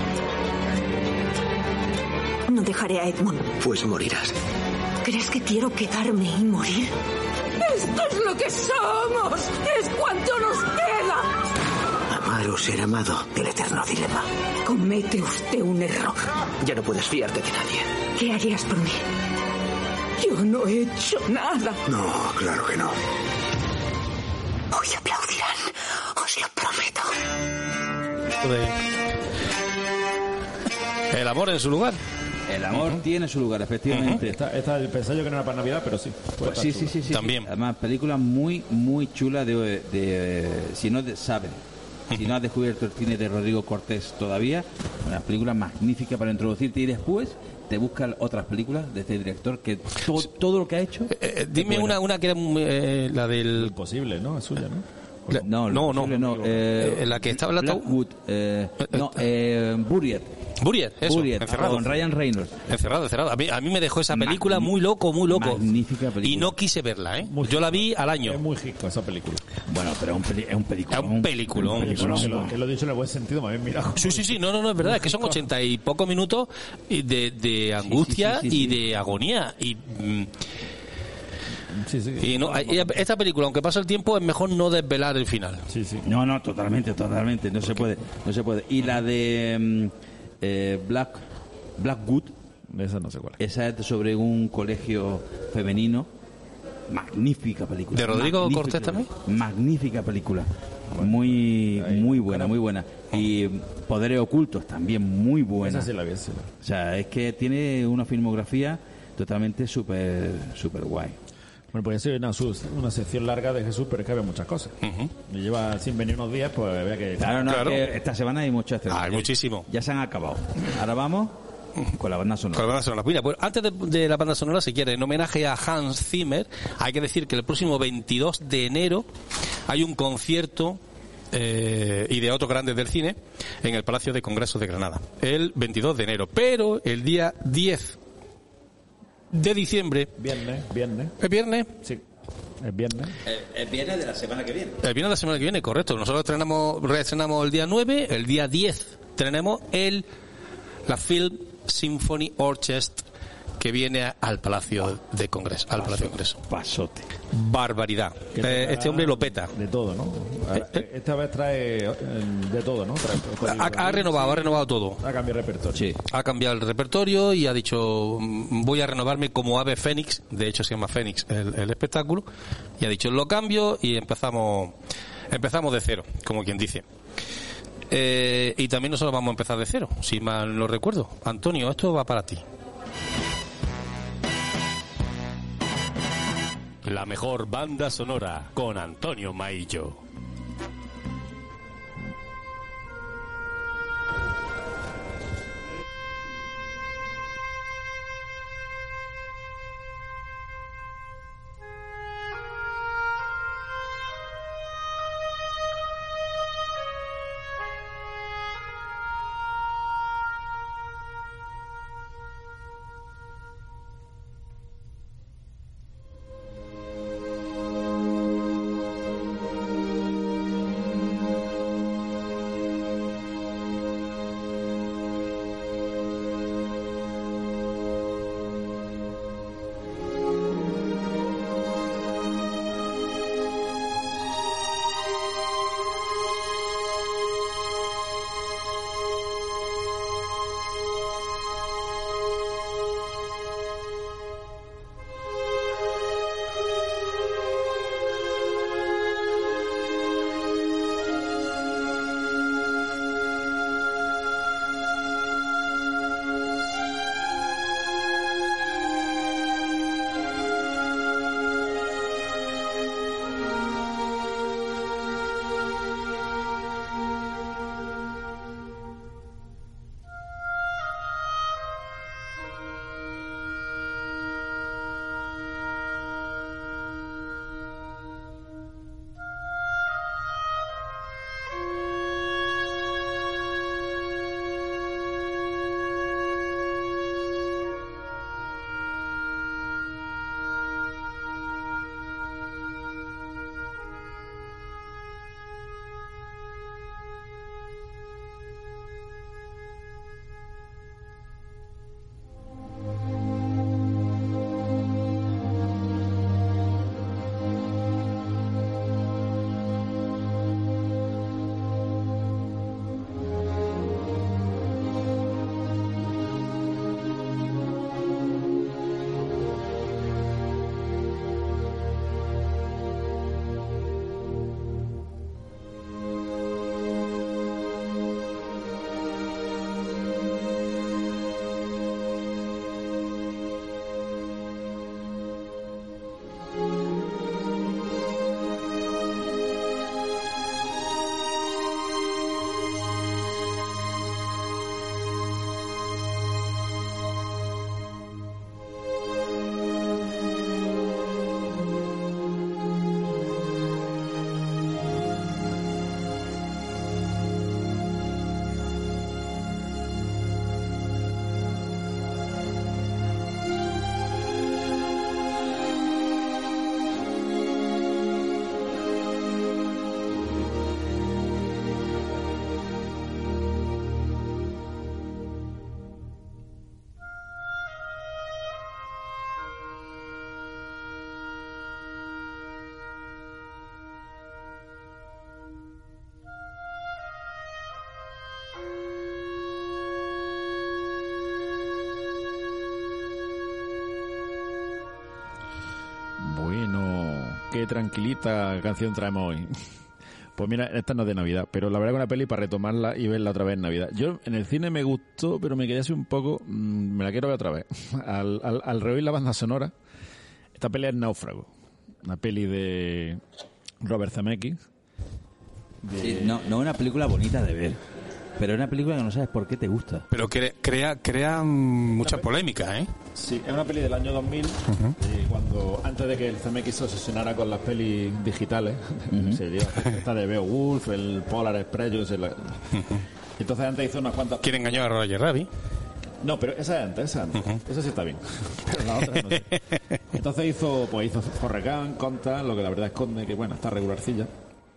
No dejaré a Edmund. Pues morirás. ¿Crees que quiero quedarme y morir? ¡Esto es lo que somos! ¡Es cuanto nos queda! Amar o ser amado, el eterno dilema. Comete usted un error. Ya no puedes fiarte de nadie. ¿Qué harías por mí? Yo no he hecho nada. No, claro que no. Hoy aplaudirán. Os lo prometo. El amor en su lugar. El amor tiene su lugar, efectivamente. Esta, esta pensaba yo que no era para Navidad, pero sí. Estar Sí, sí, sí, sí. También. Además, película muy, muy chula de, de- si no de- saben, si no has descubierto el cine de Rodrigo Cortés todavía, una película magnífica para introducirte y después te buscan otras películas de este director que to- todo lo que ha hecho. Eh, dime una, una que era eh, la del... Imposible, ¿no? Es suya, ¿no? La- No, no, no. Eh, Eh, la que estaba en la tabla- Blackwood, eh, no, eh, Buried. Buried, eso, Buried, encerrado. con Ryan Reynolds. Encerrado, encerrado. A mí, a mí me dejó esa película muy loco, muy loco. Magnífica película. Y no quise verla, ¿eh? Yo la vi al año. Es muy hico esa película. Bueno, pero es un, peli- es un película. Es un peliculón. Bueno, que, lo, que lo he dicho en el buen sentido, me habéis mirado. Sí, sí, sí, no, no, no, es verdad, es que son ochenta y pocos minutos de, de angustia sí, sí, sí. y de agonía. Y, mm, Sí, sí. y no, esta película, aunque pasa el tiempo, es mejor no desvelar el final. Sí, sí. No, no, totalmente, totalmente. No se puede, no se puede. Y la de mm, eh, Black, Blackwood, Esa no sé cuál. esa es sobre un colegio femenino. Magnífica película. ¿De Rodrigo Magnífica Cortés también? Magnífica película. Muy, muy buena, muy buena. Y Poderes Ocultos también muy buena. Esa sí la vi, sí. O sea, es que tiene una filmografía totalmente súper, súper guay. Bueno, pues ser una, su- una sección larga de Jesús, pero es que había muchas cosas. Y lleva sin venir unos días, pues había que... Claro, no, Claro. es que esta semana hay muchas Ah, hay muchísimo. Ya se han acabado. Ahora vamos con la banda sonora. Con la banda sonora. Mira, pues antes de, de la banda sonora, si quiere, en homenaje a Hans Zimmer, hay que decir que el próximo 22 de enero hay un concierto eh, y de otros grandes del cine en el Palacio de Congresos de Granada. El 22 de enero. Pero el día 10 de diciembre, Viernes, viernes. el viernes, Sí, es viernes. El, viernes de la semana que viene. el viernes de la semana que viene, correcto. Nosotros estrenamos, reestrenamos el día 9, el día 10 tenemos el, la Film Symphony Orchestra que viene al Palacio de Congreso, al Palacio de Congreso. Pasote. Barbaridad. Eh, este hombre lo peta. De todo, ¿no? Ahora, Esta vez trae eh, de todo, ¿no? Trae Ha, ha renovado, ha renovado todo. Ha cambiado el repertorio. Sí. Ha cambiado el repertorio y ha dicho mm, voy a renovarme como ave fénix. De hecho se llama fénix el, el espectáculo. Y ha dicho lo cambio y empezamos empezamos de cero, como quien dice. Eh, y también nosotros vamos a empezar de cero, si mal no recuerdo. Antonio, esto va para ti. La mejor banda sonora con Antonio Maillo. Qué tranquilita canción traemos hoy. Pues mira, esta no es de Navidad, pero la verdad que una peli para retomarla y verla otra vez en Navidad. Yo en el cine me gustó, pero me quedé así un poco, mm, me la quiero ver otra vez. Al, al, al reoír la banda sonora, esta peli es Náufrago, una peli de Robert Zemeckis. de- Sí, no, no es una película bonita de ver, pero es una película que no sabes por qué te gusta. Pero cre- crea, crea mm, mucha polémica, ¿eh? Sí, es una peli del año 2000, eh, cuando antes de que el CMX se obsesionara con las pelis digitales, se dio esta de Beowulf, el Polar Express, yo qué sé, la- entonces antes hizo unas cuantas... ¿Quién engañó a Roger Rabbit? No, pero esa es antes, esa es antes. Esa sí está bien. Pero la otra no sé. Entonces hizo, pues hizo Forrest Gump, Conta, lo que la verdad esconde, que bueno, está regularcilla.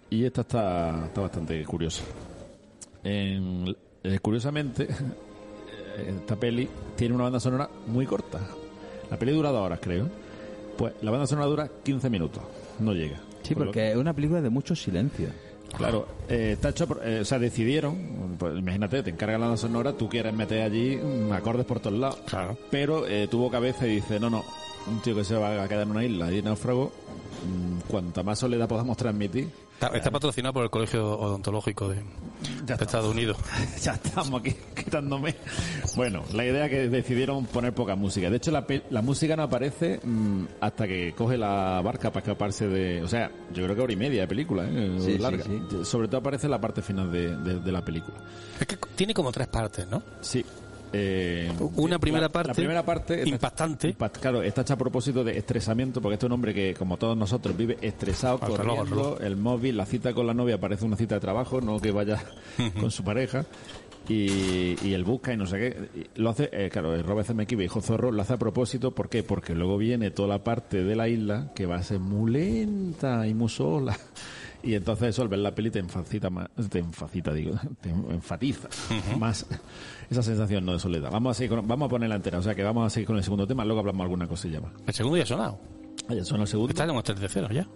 Y esta está, está bastante curiosa. En- eh, curiosamente, esta peli tiene una banda sonora muy corta. La peli dura dos horas, creo. Pues la banda sonora dura 15 minutos. No llega. Sí, lo porque es una película de mucho silencio. Claro, eh, está hecho, por- eh, o sea, decidieron, pues, imagínate, te encarga la banda sonora, tú quieres meter allí mm, acordes por todos lados. Claro. Pero eh, tuvo cabeza y dice, no, no, un tío que se va a quedar en una isla y náufrago, mm, cuanta más soledad podamos transmitir, Está, está patrocinado por el Colegio Odontológico de, de Estados Unidos. ya estamos aquí quitándome. Bueno, la idea es que decidieron poner poca música. De hecho, la, pe- la música no aparece mm, hasta que coge la barca para escaparse de... O sea, yo creo que hora y media de película, ¿eh? Sí, sí, larga. sí. Sobre todo aparece la parte final de, de- de la película. Es que tiene como tres partes, ¿no? Sí. Eh, Una primera la- parte La primera parte. impactante. impact- claro, está hecha a propósito de estresamiento, porque este es un hombre que, como todos nosotros, vive estresado, Al corriendo, reloj. el móvil, la cita con la novia parece una cita de trabajo, no que vaya con su pareja. Y, y él busca y no sé qué. Lo hace, eh, claro, el Robert Zemeckis, hijo zorro, lo hace a propósito. ¿Por qué? Porque luego viene toda la parte de la isla que va a ser muy lenta y muy sola. Y entonces eso al ver la peli te enfacita más, te enfacita, digo, te enfatiza más esa sensación no de soledad. Vamos a seguir con- vamos a poner la entera, o sea que vamos a seguir con el segundo tema, luego hablamos alguna cosilla más. El segundo ya ha sonado. Ah, ya suena el segundo. Está en un 3 de 0 ya.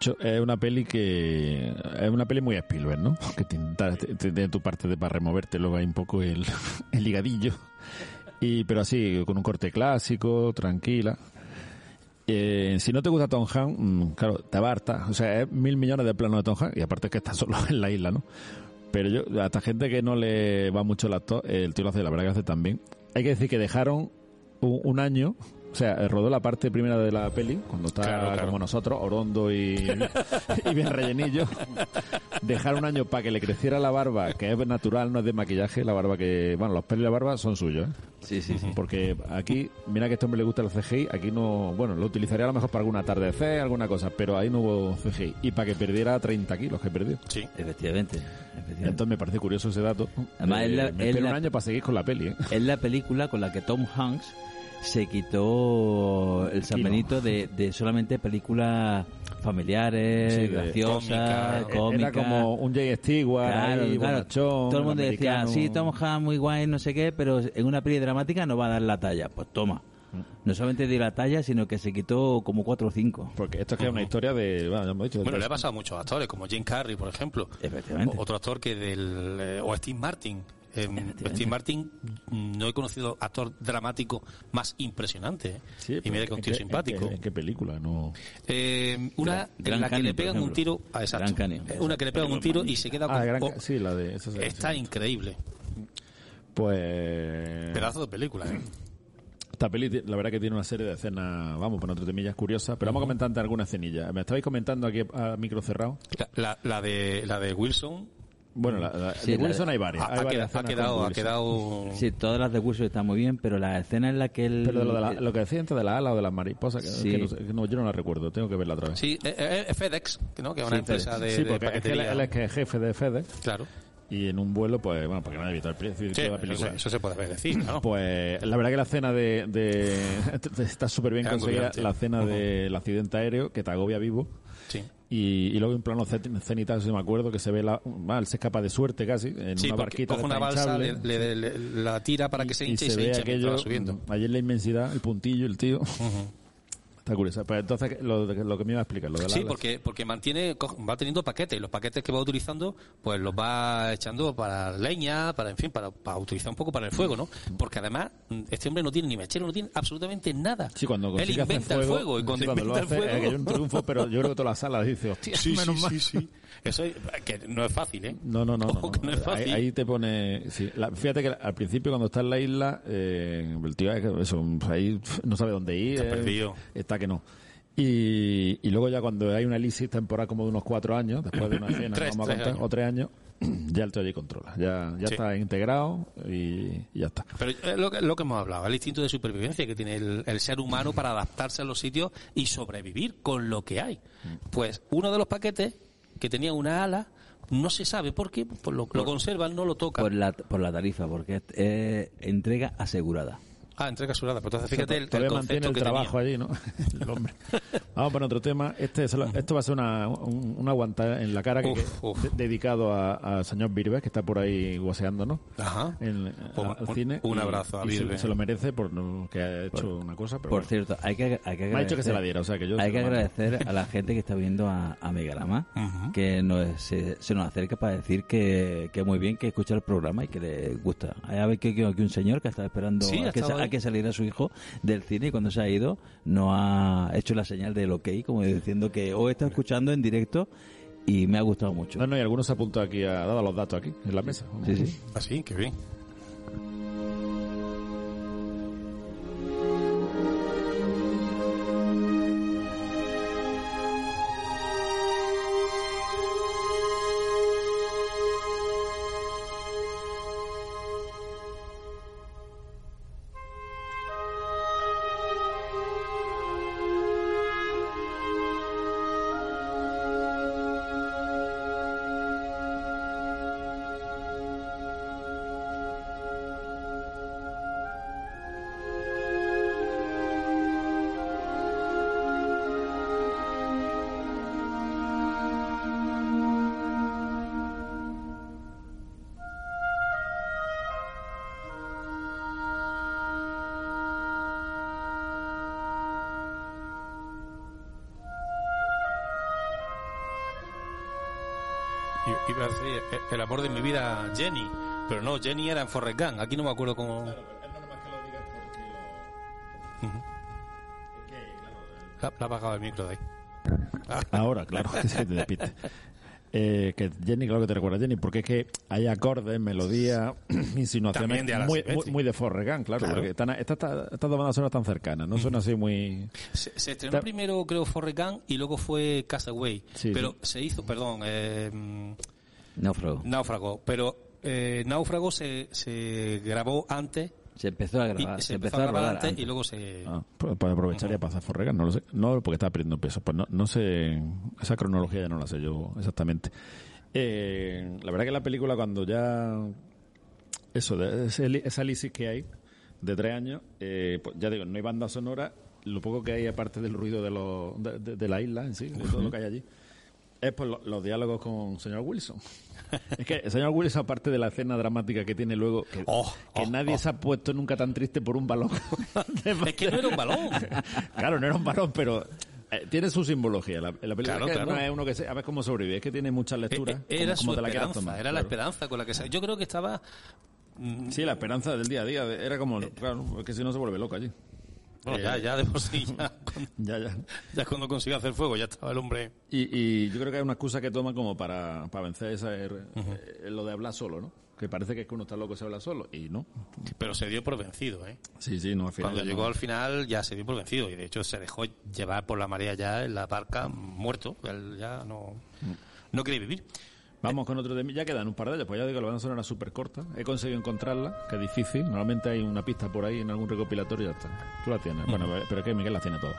Es una peli que es una peli muy Spielberg, ¿no? Que tiene, tiene tu parte de para removerte luego hay un poco el, ligadillo. Y pero así con un corte clásico, tranquila. Eh, si no te gusta Tom Hanks, mm, claro, te va a hartar. O sea, es mil millones de planos de Tom Hanks y aparte es que está solo en la isla, ¿no? Pero yo, hasta gente que no le va mucho el actor, el tío lo hace, la verdad que hace también. Hay que decir que dejaron un, un año O sea, rodó la parte primera de la peli, cuando está Claro, claro. como nosotros, orondo y, y bien rellenillo. Dejar un año para que le creciera la barba, que es natural, no es de maquillaje, la barba que... Bueno, los pelos y la barba son suyos, ¿eh? Sí, sí, sí. Porque aquí, mira que a este hombre le gusta el CGI, aquí no... Bueno, lo utilizaría a lo mejor para algún atardecer, alguna cosa, pero ahí no hubo CGI. Y para que perdiera 30 kilos que perdió. Sí. Efectivamente. efectivamente. Entonces me parece curioso ese dato. Además, Eh, es la- me es espero la- un año para seguir con la peli, ¿eh? Es la película con la que Tom Hanks se quitó el San Kino. Benito de, de solamente películas familiares, Sí, de- graciosas, Cómica. cómicas. Era como un Jay Stewart Claro, ahí, claro. bonachón, Todo el mundo decía, sí, Tom Hanks muy guay, no sé qué, pero en una peli dramática no va a dar la talla. Pues toma. Mm. No solamente dio la talla, sino que se quitó como cuatro o cinco. Porque esto es que es una historia de... Bueno, ya hemos dicho. de Bueno, le ha pasado a muchos actores, como Jim Carrey, por ejemplo. Efectivamente. O- otro actor que del... eh, o Steve Martin. Eh, Steve Martin, no he conocido actor dramático más impresionante. ¿eh? Sí, y mira que un tío ¿en qué- simpático. ¿En qué, en qué película? No... Eh, una Gran- en la que le pegan un tiro... Ah, exacto. Gran Canyon. Una que le pegan un tiro y se queda Ah, con... Gran- oh, sí, la de... esa- está increíble. Pues... Pedazo de película, ¿eh? Esta peli, la verdad que tiene una serie de escenas, vamos, por entre temillas curiosas, pero vamos a comentar algunas escenillas. Me estabais comentando aquí a micro cerrado. La, la- la de, la de Wilson... Bueno, la, la- Sí, de Wilson hay varias. Ha, hay ha varias quedado, ha quedado... Sí, todas las de Wilson están muy bien, pero la escena en la que él... Pero lo, de la- lo que decía antes de la ala o de las mariposas, que, Sí. que no, que no, yo no la recuerdo, tengo que verla otra vez. Sí, eh, eh, eh, FedEx, ¿no? que es una Sí, empresa FedEx. de, Sí, de porque es que él, es que es jefe de FedEx Claro. y en un vuelo, pues, bueno, porque no ha evitado el precio Sí, de la eso, película. se- eso se puede decir, claro. Pues la verdad que la escena de, de- está súper bien Es conseguida, la escena del accidente aéreo que te agobia vivo. Sí. Y, y luego en plano cen- cenital, si me acuerdo, que se ve la, va, él se escapa de suerte casi en Sí, una barquita coge una balsa, le, le- le- la tira para que se hinche y, se, ve hincha mientras aquello subiendo. allí en la inmensidad, el puntillo, el tío. Está curioso. Entonces, lo, que me iba a explicar, lo de la Sí, porque, porque mantiene, va teniendo paquetes y los paquetes que va utilizando, pues los va echando para leña, para, en fin, para, para utilizar un poco para el fuego, ¿no? Porque además, este hombre no tiene ni mechero, no tiene absolutamente nada. Sí, cuando Él inventa el fuego y cuando sí, cuando lo inventa el fuego. es que hay un triunfo, pero yo creo que toda la sala dice, hostia, Sí, menos sí, mal. sí, sí. Eso es- que no es fácil, ¿eh? No, no, no. es Ahí, fácil. ahí te pone. sí. La- fíjate que al principio, cuando está en la isla, eh, el tío es que eso, pues ahí no sabe dónde ir. Está eh, perdido. Está que no. Y, y luego, ya cuando hay una elipsis temporal como de unos cuatro años, después de una cena, Tres, vamos a tres contar, años. o tres años, ya el allí controla. Ya, ya Sí. está integrado y, y ya está. Pero es lo que, lo que hemos hablado, el instinto de supervivencia que tiene el, el ser humano para adaptarse a los sitios y sobrevivir con lo que hay. Pues uno de los paquetes que tenía una ala, no se sabe por qué, pues lo, lo conservan, no lo tocan. Por la, por la tarifa, porque es eh, entrega asegurada. Ah, entrega asegurada. Pero entonces fíjate el, el Todavía mantiene concepto el que trabajo tenía. allí, ¿no? el hombre. Vamos para otro tema. Este esto va a ser una, un- una aguantada en la cara que, Uf, uf. de- dedicado a- al señor Birbe, que está por ahí guaseándonos Ajá. en, Pues al un- cine. un y- abrazo a y se, Birbe. se lo merece por que ha hecho una cosa. Pero Por bueno. cierto, hay que, hay que Me ha dicho que se agradecer- la diera, o sea que yo Hay que agradecer a la gente que está viendo a, a Megarama, Ujú. que nos, se, se nos acerca para decir que, que muy bien, que escucha el programa y que le gusta. Hay a ver que, que, que un señor que estaba esperando Sí, ha a, que, a que saliera su hijo del cine y cuando se ha ido no ha hecho la señal del ok, como diciendo que o está escuchando en directo y me ha gustado mucho. No, no, y algunos se apuntado aquí, ha dado los datos aquí, en la mesa. Sí, sí. Así, qué bien. El amor de mi vida, Jenny. Pero no, Jenny era en Forrest Gump. Aquí no me acuerdo cómo. La, la ha apagado el micro de ahí. Ah. Ahora, claro, que se te despiste. Eh, que Jenny, claro que te recuerda Jenny, porque es que hay acordes, melodías, insinuaciones de muy, Silvestri. muy, muy de Forrest Gump, claro, Claro. porque están, estas estas dos bandas sonoras tan cercanas, no son así muy... Se, se estrenó primero, creo, Forrest Gump y luego fue Castaway. Sí, pero se hizo, perdón, eh, Náufrago. Náufrago. Pero eh, Náufrago se, se grabó antes. Se empezó a y grabar, se, se empezó, empezó a a grabar antes, y luego se. Ah, pues pues aprovecharía para hacer Forrest Gump, no lo sé. No, porque estaba perdiendo peso. Pues no, no sé, esa cronología ya no la sé yo exactamente. Eh, la verdad que la película cuando ya... Eso, de ese- esa lisis que hay de tres años, eh, pues ya digo, no hay banda sonora, lo poco que hay aparte del ruido de, los, de, de- de la isla en sí, de todo lo que hay allí, es lo- los diálogos con señor Wilson. Es que el señor Wilson, aparte de la escena dramática que tiene luego, que, que nadie se ha puesto nunca tan triste por un balón. es que no era un balón. claro, no era un balón, pero eh, tiene su simbología. La, la película Claro, es que claro. no es uno que se, a ver cómo sobrevive, es que tiene muchas lecturas. Eh, Era como- su como la quieras esperanza, tomar, era la esperanza con la que se. Yo creo que estaba. mm, Sí, la esperanza del día a día. Era como, claro, es que si no se vuelve loco allí. Bueno, Eh, ya, ya de por sí, ya, ya, ya. ya cuando consigue hacer fuego, ya estaba el hombre. Y, y yo creo que es una excusa que toma como para, para vencer esa, eh, lo de hablar solo, ¿no? Que parece que es que uno está loco se habla solo, y no. Pero se dio por vencido, ¿eh? Sí, sí, no, al final Cuando llegó no. al final ya se dio por vencido y de hecho se dejó llevar por la marea ya en la barca muerto. Él ya no, no quiere vivir. Vamos con otro de mí. Ya quedan un par de ellos. Pues ya digo, la banda sonora súper corta. He conseguido encontrarla, que es difícil. Normalmente hay una pista por ahí en algún recopilatorio y ya está. Tú la tienes. Bueno, pero es que Miguel la tiene todas.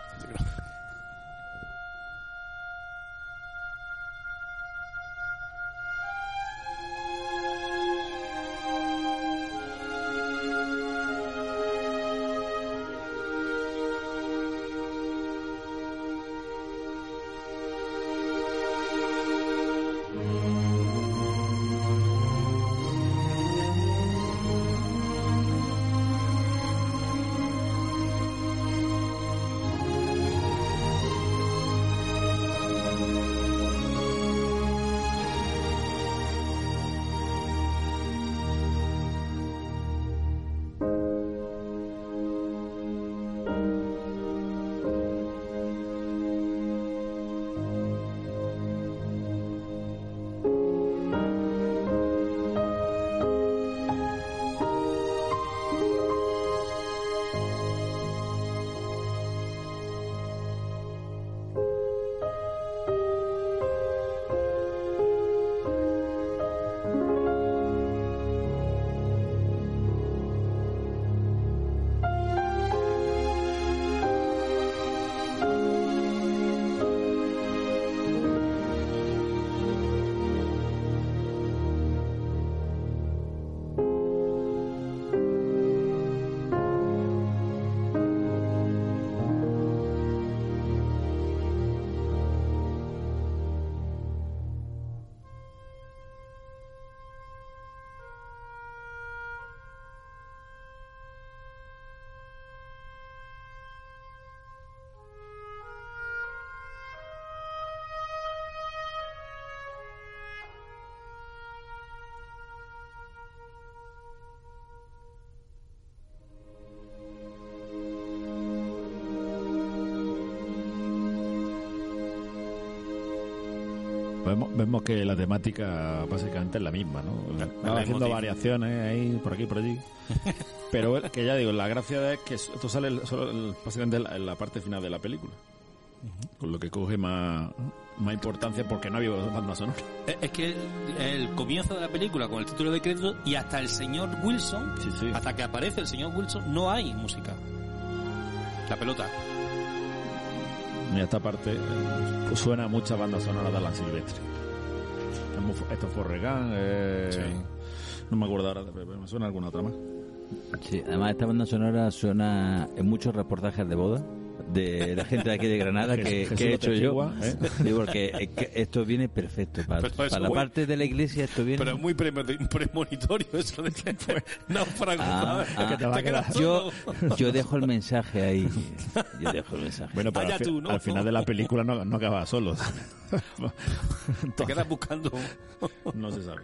Vemos, vemos que la temática básicamente es la misma, ¿no? la Va haciendo variaciones ahí, por aquí, por allí. Pero que ya digo, la gracia es que esto sale solo básicamente en la, en la parte final de la película. Con lo que coge más, más importancia porque no había banda sonora. Es es que el comienzo de la película con el título de crédito y hasta el señor Wilson, hasta que aparece el señor Wilson, no hay música. La pelota. Y esta parte eh, pues suena a muchas bandas sonoras de Alan Silvestri. Es muy fu- Esto es Forrest Gump, eh, no me acuerdo ahora, pero me suena alguna otra más. Sí, además esta banda sonora suena en muchos reportajes de boda de la gente de aquí de Granada que, Jesús que he hecho yo. ¿eh? Porque que esto viene perfecto para, la muy- parte de la iglesia esto viene Pero es muy premoni- premonitorio eso de que náufrago. Ah, ah. Que yo, yo dejo el mensaje ahí. Yo dejo el mensaje. Bueno, pero al, fi- tú, ¿no? al final de la película no, no acaba solo. Te quedas buscando. no se sabe.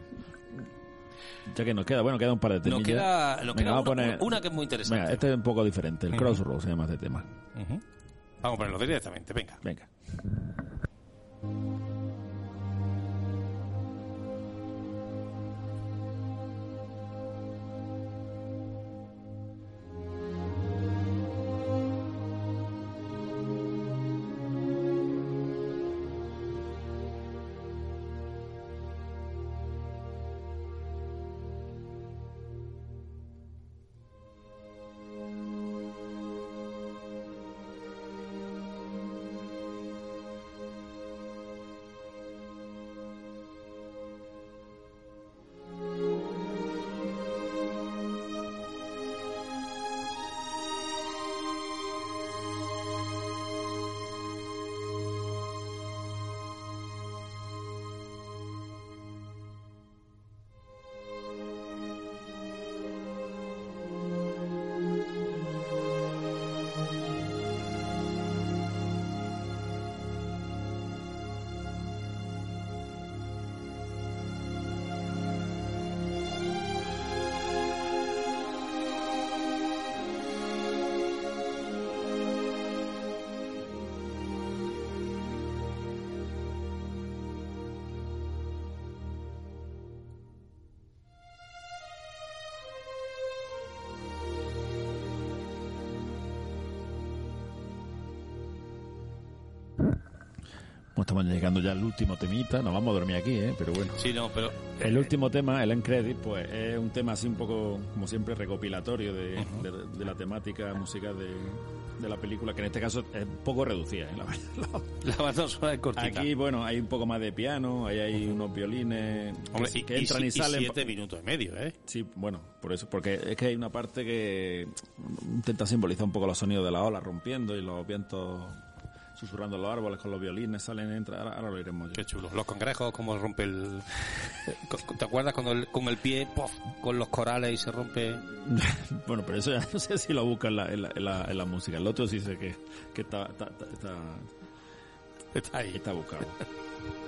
Ya que nos queda, bueno, queda un par de temas. Nos queda, nos queda vamos a una, poner. una que es muy interesante. Venga, este es un poco diferente. El Ujú. Crossroads se llama este tema. Vamos a ponerlo directamente, venga. Venga. Estamos llegando ya al último temita. Nos vamos a dormir aquí, ¿eh? Pero bueno. Sí, no, pero... El último tema, el end credit, pues es un tema así un poco, como siempre, recopilatorio de, de- de la temática musical de, de la película, que en este caso es un poco reducida. ¿eh? La, la- La banda sonora es cortita. Aquí, bueno, hay un poco más de piano, ahí hay unos violines Hombre, que, y- que y entran y, y salen. siete minutos y medio, ¿eh? Sí, bueno, por eso, porque es que hay una parte que intenta simbolizar un poco los sonidos de la ola rompiendo y los vientos susurrando los árboles con los violines, salen, entran, ahora, ahora lo iremos ya. Qué chulo. Los cangrejos, como rompe el... ¿Te acuerdas cuando el- con el pie, pof, con los corales y se rompe? bueno, pero eso ya no sé si lo busca en la, en la, en la, en la música. El otro sí sé que, que está, está, está, está, Está ahí. está buscado.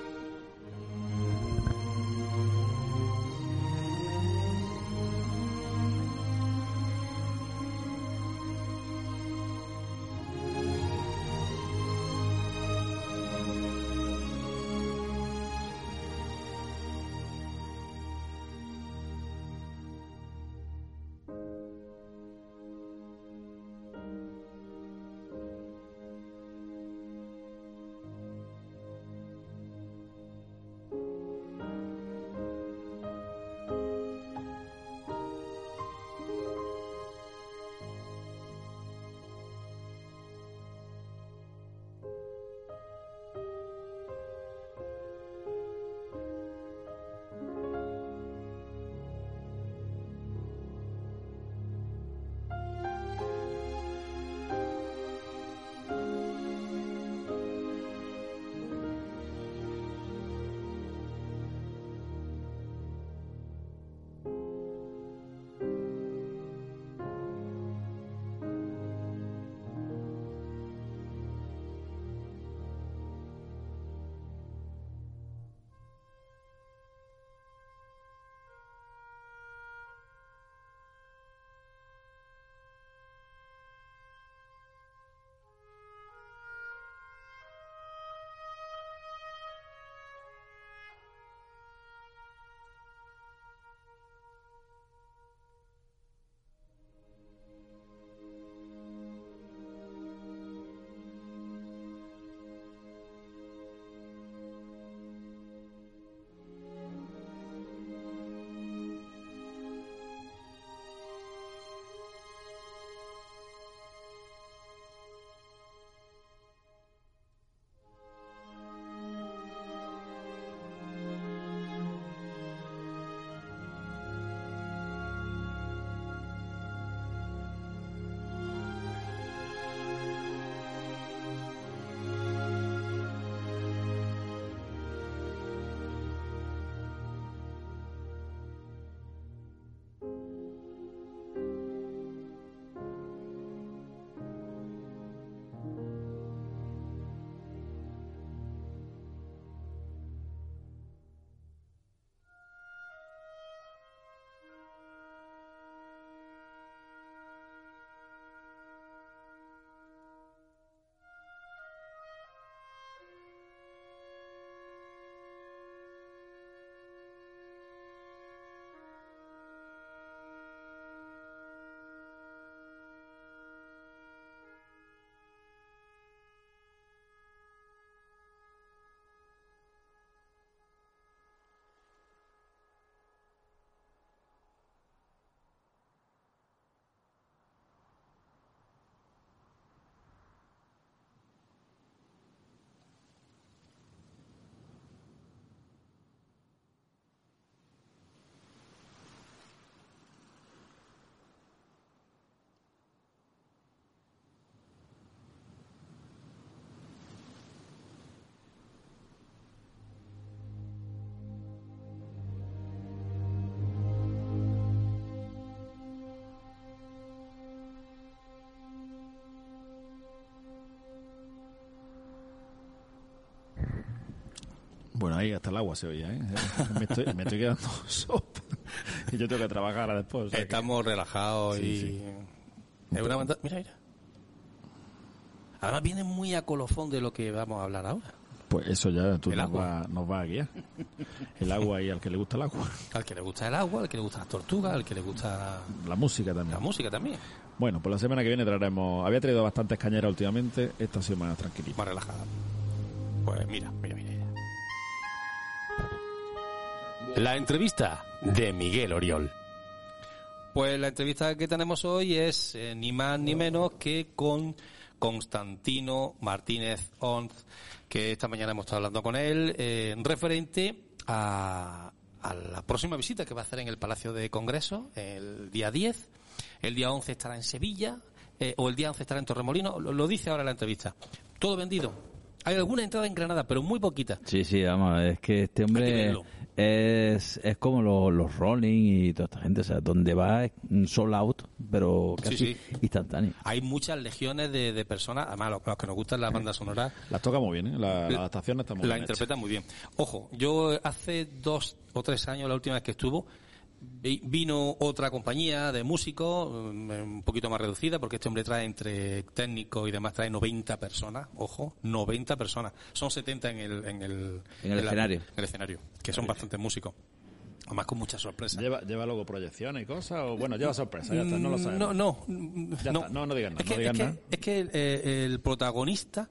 Bueno, ahí hasta el agua se oía, ¿eh? Me estoy, me estoy quedando sopa. Y yo tengo que trabajar ahora después. o sea que- Estamos relajados Sí, y... sí. Es una. Mira, mira. Además viene muy a colofón de lo que vamos a hablar ahora. Pues eso ya tú nos va, nos va a guiar. El agua y al que le gusta el agua. Al que le gusta el agua, al que le gusta las tortugas, al que le gusta La música también. la música también. Bueno, pues la semana que viene traeremos... Había traído bastantes cañeras últimamente. Esta ha sido más tranquilita. Más relajada. Pues mira, mira, La entrevista de Miguel Oriol. Pues la entrevista que tenemos hoy es eh, ni más ni menos que con Constantino Martínez Onz, que esta mañana hemos estado hablando con él, eh, referente a, a la próxima visita que va a hacer en el Palacio de Congreso el día 10. El día 11 estará en Sevilla, eh, o el día 11 estará en Torremolino, lo, lo dice ahora la entrevista. Todo vendido. Hay alguna entrada en Granada, pero muy poquita. Sí, sí, vamos, es que este que hombre es, es como los, los Rolling y toda esta gente, o sea, donde va es un sold out, pero casi Sí, instantáneo. Hay muchas legiones de, de personas, además los, los que nos gustan las bandas sonoras, Las toca muy bien, ¿eh? La, la adaptación está muy la bien. hecha. interpretan muy bien. Ojo, yo hace dos o tres años, la última vez que estuvo, vino otra compañía de músicos, mm, un poquito más reducida, porque este hombre trae entre técnicos y demás, trae 90 personas, ojo, 90 personas. Son 70 en el, en el, En el la- escenario. en el escenario, que son bastantes músicos. Además con muchas sorpresas. ¿Lleva, ¿Lleva luego proyecciones y cosas? O, bueno, lleva sorpresa, ya está, no lo Mm, sabemos. No, no, Ya no. está, no, no digan nada, Es que, no digan es que- nada. es que el, eh, el protagonista,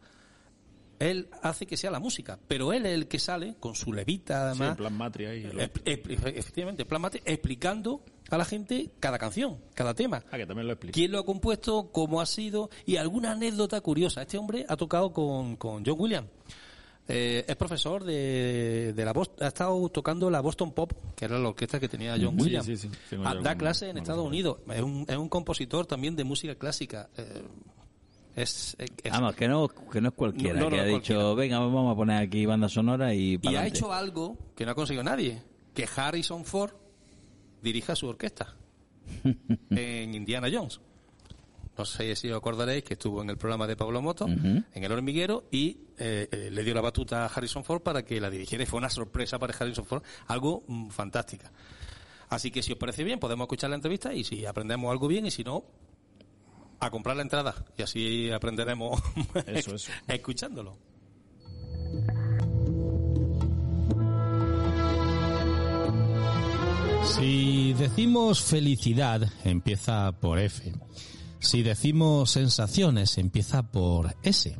él hace que sea la música, pero él es el que sale con su levita, Sí, además, en plan matria eh, efectivamente, en plan mate, explicando a la gente cada canción, cada tema. Ah, que también lo explica. ¿Quién lo ha compuesto? ¿Cómo ha sido? Y alguna anécdota curiosa. Este hombre ha tocado con, con John Williams. Eh, es profesor de, de la Boston, ha estado tocando la Boston Pop, que era la orquesta que tenía John Sí, Williams. sí, sí. Ah, da algún- clase en Estados Unidos. Es un, es un compositor también de música clásica. Eh, es, es- Vamos, que no, que no es cualquiera No, no, que no ha dicho, venga, vamos a poner aquí banda sonora y, y ha pa'lante". hecho algo que no ha conseguido nadie, que Harrison Ford dirija su orquesta en Indiana Jones. No sé si os acordaréis que estuvo en el programa de Pablo Moto, en El Hormiguero, y eh, eh, le dio la batuta a Harrison Ford para que la dirigiera. Y fue una sorpresa para Harrison Ford, algo mm, fantástica. Así que si os parece bien, podemos escuchar la entrevista y si aprendemos algo bien, y si no, a comprar la entrada. Y así aprenderemos Eso, eso. escuchándolo. Si decimos felicidad, empieza por F. Si decimos sensaciones, empieza por S.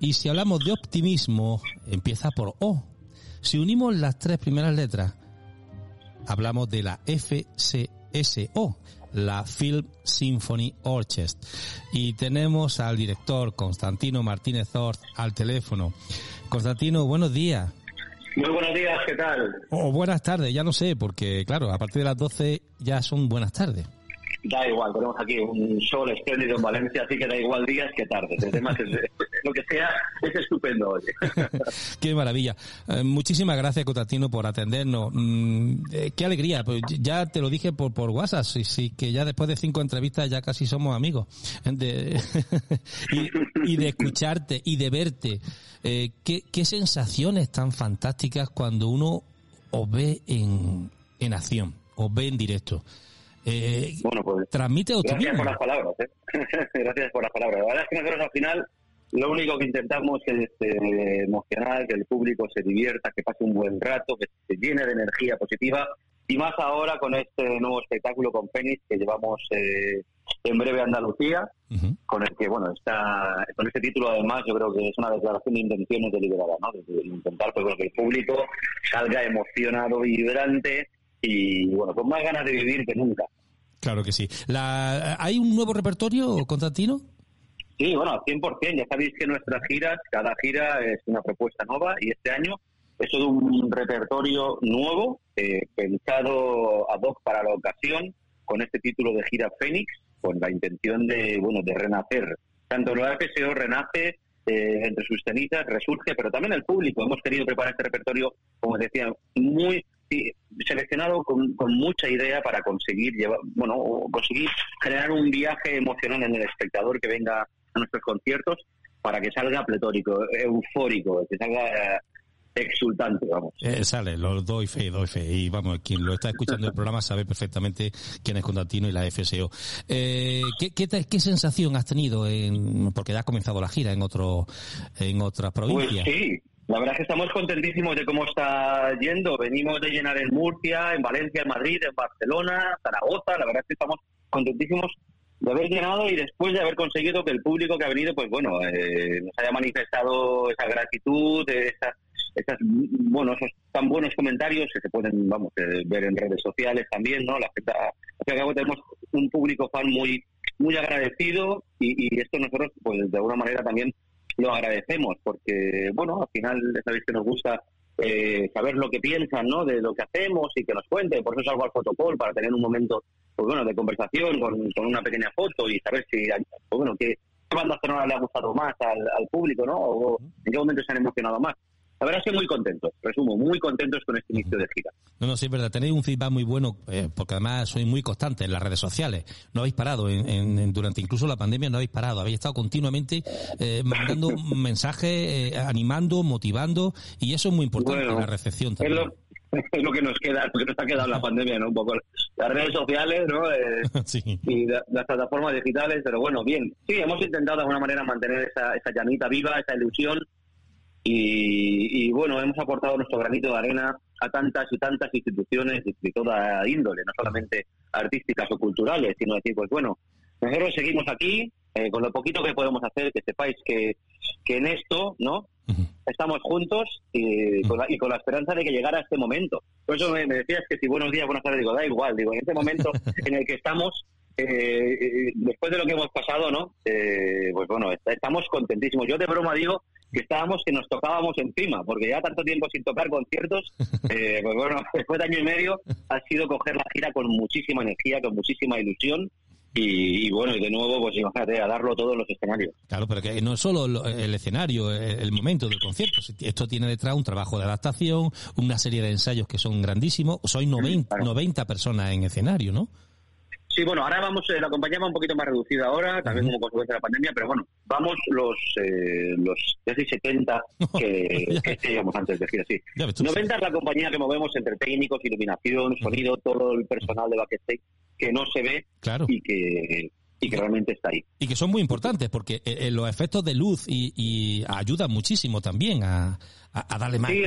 Y si hablamos de optimismo, empieza por O. Si unimos las tres primeras letras, hablamos de la FCSO, la Film Symphony Orchestra. Y tenemos al director Constantino Martínez Ort al teléfono. Constantino, buenos días. Muy buenos días, ¿qué tal? O buenas tardes, ya no sé, porque claro, a partir de las 12 ya son buenas tardes. Da igual, tenemos aquí un sol espléndido en Valencia, así que da igual días que tardes. El lo que sea es estupendo hoy. Qué maravilla. Eh, muchísimas gracias, Constantino, por atendernos. Mm, eh, qué alegría. Pues ya te lo dije por, por WhatsApp, sí, que ya después de cinco entrevistas ya casi somos amigos. Y, de escucharte y de verte. Eh, ¿qué, sensaciones tan fantásticas cuando uno os ve en acción, os ve en directo. Eh, Bueno, pues transmite gracias por las palabras. ¿eh? gracias por las palabras. La verdad es que nosotros al final lo único que intentamos es eh, emocionar, que el público se divierta, que pase un buen rato, que se llene de energía positiva. Y más ahora con este nuevo espectáculo con Fénix que llevamos eh, en breve a Andalucía, con el que, bueno, está, con este título además yo creo que es una declaración de intenciones deliberada, ¿no? De- de intentar pues, bueno, que el público salga emocionado, vibrante y, bueno, con más ganas de vivir que nunca. Claro que sí. La, ¿Hay un nuevo repertorio, Constantino? Sí, bueno, al 100%. Ya sabéis que nuestras giras, cada gira es una propuesta nueva y este año es todo un repertorio nuevo, eh, pensado ad hoc para la ocasión, con este título de gira Fénix, con la intención de, bueno, de renacer. Tanto la FSO renace eh, entre sus cenizas, resurge, pero también el público. Hemos querido preparar este repertorio, como decía, muy sí, seleccionado con, con mucha idea para conseguir llevar, bueno, o conseguir generar un viaje emocional en el espectador que venga a nuestros conciertos para que salga pletórico, eufórico, que salga eh, exultante, vamos. Eh, sale, lo doy fe, doy fe. Y vamos, quien lo está escuchando el programa sabe perfectamente quién es Constantino y la FSO. Eh, ¿qué, qué, qué sensación has tenido en, porque ya has comenzado la gira en otro, en otras Pues provincias? sí, la verdad es que estamos contentísimos de cómo está yendo. Venimos de llenar en Murcia, en Valencia, en Madrid, en Barcelona, Zaragoza. La verdad es que estamos contentísimos de haber llenado y después de haber conseguido que el público que ha venido, pues bueno, eh, nos haya manifestado esa gratitud, esa, esas, bueno, esos tan buenos comentarios que se pueden, vamos, eh, ver en redes sociales también, ¿no? La gente, al cabo tenemos un público fan muy, muy agradecido y, y esto nosotros, pues de alguna manera también lo agradecemos porque, bueno, al final sabéis que nos gusta eh, saber lo que piensan, ¿no? De lo que hacemos y que nos cuenten. Por eso salgo al fotocall para tener un momento, pues bueno, de conversación con, con una pequeña foto y saber si, pues bueno, qué, qué banda sonora le ha gustado más al, al público, ¿no? O en qué momento se han emocionado más. La verdad es que muy contentos, resumo, muy contentos con este inicio de gira. No, no, sí es verdad. Tenéis un feedback muy bueno, eh, porque además sois muy constantes en las redes sociales. No habéis parado, en, en- durante incluso la pandemia no habéis parado. Habéis estado continuamente eh, mandando mensajes, eh, animando, motivando, y eso es muy importante Bueno, la recepción Es también. lo, es lo que nos queda, lo que nos ha quedado en la pandemia, ¿no? Un poco las redes sociales, ¿no? Eh, Y la- las plataformas digitales, pero bueno, bien. Sí, hemos intentado de alguna manera mantener esa, esa llamita viva, esa ilusión. Y, y, bueno, hemos aportado nuestro granito de arena a tantas y tantas instituciones de, toda índole, no solamente artísticas o culturales, sino decir, pues bueno, nosotros seguimos aquí eh, con lo poquito que podemos hacer, que sepáis que, que en esto, ¿no? Estamos juntos y con, la, y con la esperanza de que llegara este momento. Por eso me, me decías que si buenos días, buenas tardes, digo, da igual, digo, en este momento en el que estamos, eh, eh, después de lo que hemos pasado, ¿no? Eh, pues bueno, est- estamos contentísimos. Yo de broma digo que estábamos, que nos tocábamos encima, porque ya tanto tiempo sin tocar conciertos, eh, pues bueno, después de año y medio ha sido coger la gira con muchísima energía, con muchísima ilusión. Y, y bueno, y de nuevo, pues imagínate, a darlo todo en los escenarios. Claro, pero que no es solo lo- el escenario, el el momento del concierto. Esto tiene detrás un trabajo de adaptación, una serie de ensayos que son grandísimos. Sois 90, 90 personas en escenario, ¿no? Sí, bueno, ahora vamos, eh, la compañía va un poquito más reducida ahora, también como consecuencia de la pandemia, pero bueno, vamos los eh, los casi 70 que, que teníamos antes de gira, sí. 90 es la compañía que movemos entre técnicos, iluminación, sonido, todo el personal de backstage que no se ve Claro. y que y que realmente está ahí. Y que son muy importantes porque eh, eh, los efectos de luz y, y ayudan muchísimo también a, a- a darle más Sí.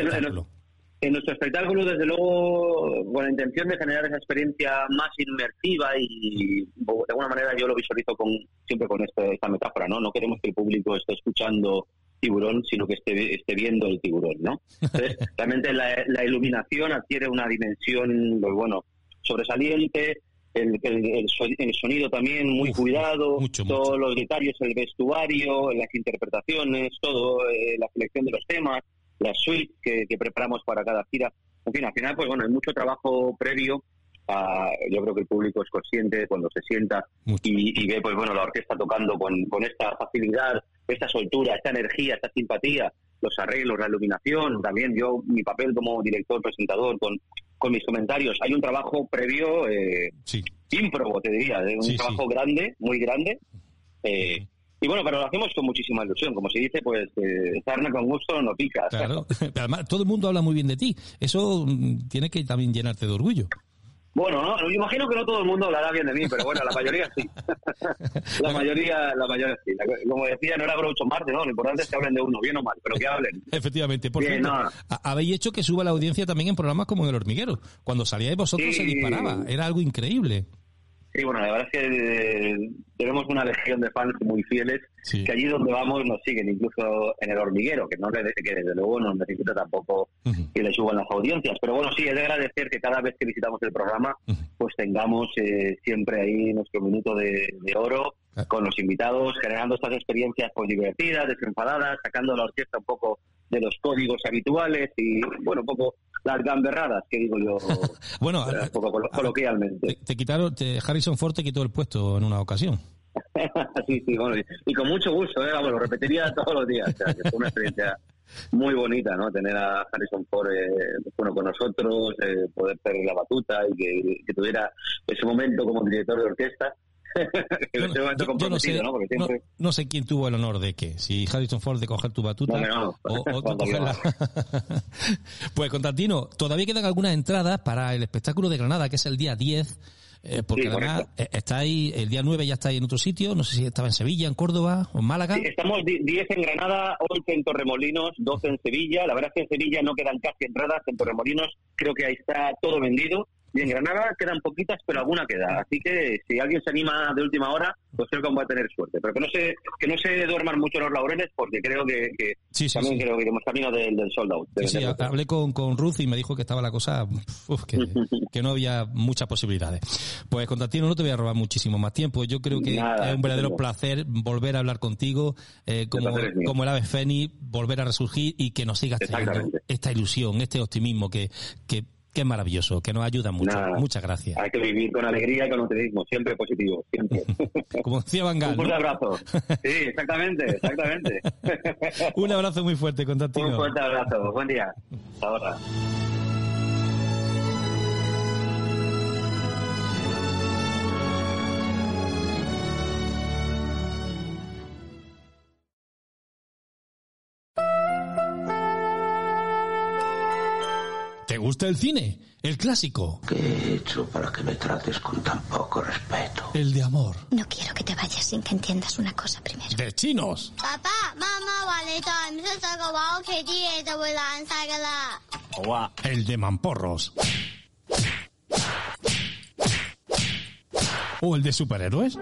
En nuestro espectáculo, desde luego, con la intención de generar esa experiencia más inmersiva y de alguna manera yo lo visualizo con, siempre con este- esta metáfora, ¿no? No queremos que el público esté escuchando tiburón, sino que esté, esté viendo el tiburón, ¿no? Entonces, realmente la, la iluminación adquiere una dimensión, pues bueno, sobresaliente, el, el- el so- el sonido también muy cuidado, todos los detalles, el vestuario, las interpretaciones, todo, eh, la selección de los temas, las suites que, que preparamos para cada gira. En fin, al final, pues bueno, hay mucho trabajo previo. a- yo creo que el público es consciente cuando se sienta y, y ve, pues bueno, la orquesta tocando con, con esta facilidad, esta soltura, esta energía, esta simpatía, los arreglos, la iluminación, también yo, mi papel como director, presentador, con, con mis comentarios. Hay un trabajo previo, eh, ímprobo, te diría, de un Sí, trabajo grande, muy grande. eh, y bueno, pero lo hacemos con muchísima ilusión. Como se dice, pues, eh, con gusto no pica. Claro. Pero además, todo el mundo habla muy bien de ti. Eso mm, tiene que también llenarte de orgullo. Bueno, no, imagino que no todo el mundo hablará bien de mí, pero bueno, la mayoría sí. la mayoría, la mayoría sí. Como decía, no era Groucho Marte, ¿no? Lo importante es que hablen de uno, bien o mal, pero que hablen. Efectivamente. Por Bien, cierto, no. ha- habéis hecho que suba la audiencia también en programas como El Hormiguero. Cuando salíais vosotros se disparaba. Era algo increíble. Sí, bueno, la verdad es que eh, tenemos una legión de fans muy fieles que allí donde vamos nos siguen, incluso en el hormiguero, que no le- que desde luego no necesita tampoco que le suban las audiencias. Pero bueno, sí, es de agradecer que cada vez que visitamos el programa, pues tengamos eh, siempre ahí nuestro minuto de, de oro con los invitados, generando estas experiencias pues divertidas, desenfadadas, sacando la orquesta un poco de los códigos habituales y, bueno, un poco las gamberradas, que digo yo, Bueno, un poco colo- coloquialmente. te, te quitaron, te- Harrison Ford te quitó el puesto en una ocasión. sí, sí, bueno, y, y con mucho gusto, ¿eh? Vamos, lo repetiría todos los días. O sea, que fue una experiencia muy bonita, ¿no? Tener a Harrison Ford, eh, bueno, con nosotros, eh, poder tener la batuta y que, que tuviera ese momento como director de orquesta. que Yo no sé, comprometido, ¿no? Porque no, siempre... no sé quién tuvo el honor de qué. Si Harrison Ford de coger tu batuta o, o tú cuando cogerla. pues Constantino, todavía quedan algunas entradas para el espectáculo de Granada, que es el día 10. eh, porque Sí, además eh, estáis, el día 9 ya estáis en otro sitio, no sé si estaba en Sevilla, en Córdoba o en Málaga. Sí, estamos di- 10 en Granada, 11 en Torremolinos, 12 en Sevilla. La verdad es que en Sevilla no quedan casi entradas, en Torremolinos creo que ahí está todo vendido. Y en Granada quedan poquitas, pero alguna queda. Así que si alguien se anima de última hora, pues creo que va a tener suerte. Pero que no se, que no se duerman mucho los laureles, porque creo que, que Sí, sí, también sí. creo que iremos camino del, del sold out. de Sí, hablé con, con Ruth y me dijo que estaba la cosa, uf, que, que no había muchas posibilidades. Pues Constantino, no te voy a robar muchísimo más tiempo. Yo creo que Nada, es un verdadero placer volver a hablar contigo, eh, como, mío. como el ave Fénix, volver a resurgir y que nos sigas trayendo esta ilusión, este optimismo que, que, es maravilloso, que nos ayuda mucho. Nada. Muchas gracias. Hay que vivir con alegría y con optimismo, siempre positivo, siempre. Como decía Van Gaal, Un fuerte ¿no? abrazo. Sí, exactamente, exactamente. Un abrazo muy fuerte, Constantino. Un fuerte abrazo. Buen día. Hasta ahora. gusta el cine, el clásico. ¿Qué he hecho para que me trates con tan poco respeto? El de amor. No quiero que te vayas sin que entiendas una cosa primero. ¡De chinos! Papá, mamá, el de mamporros. ¿O el de superhéroes?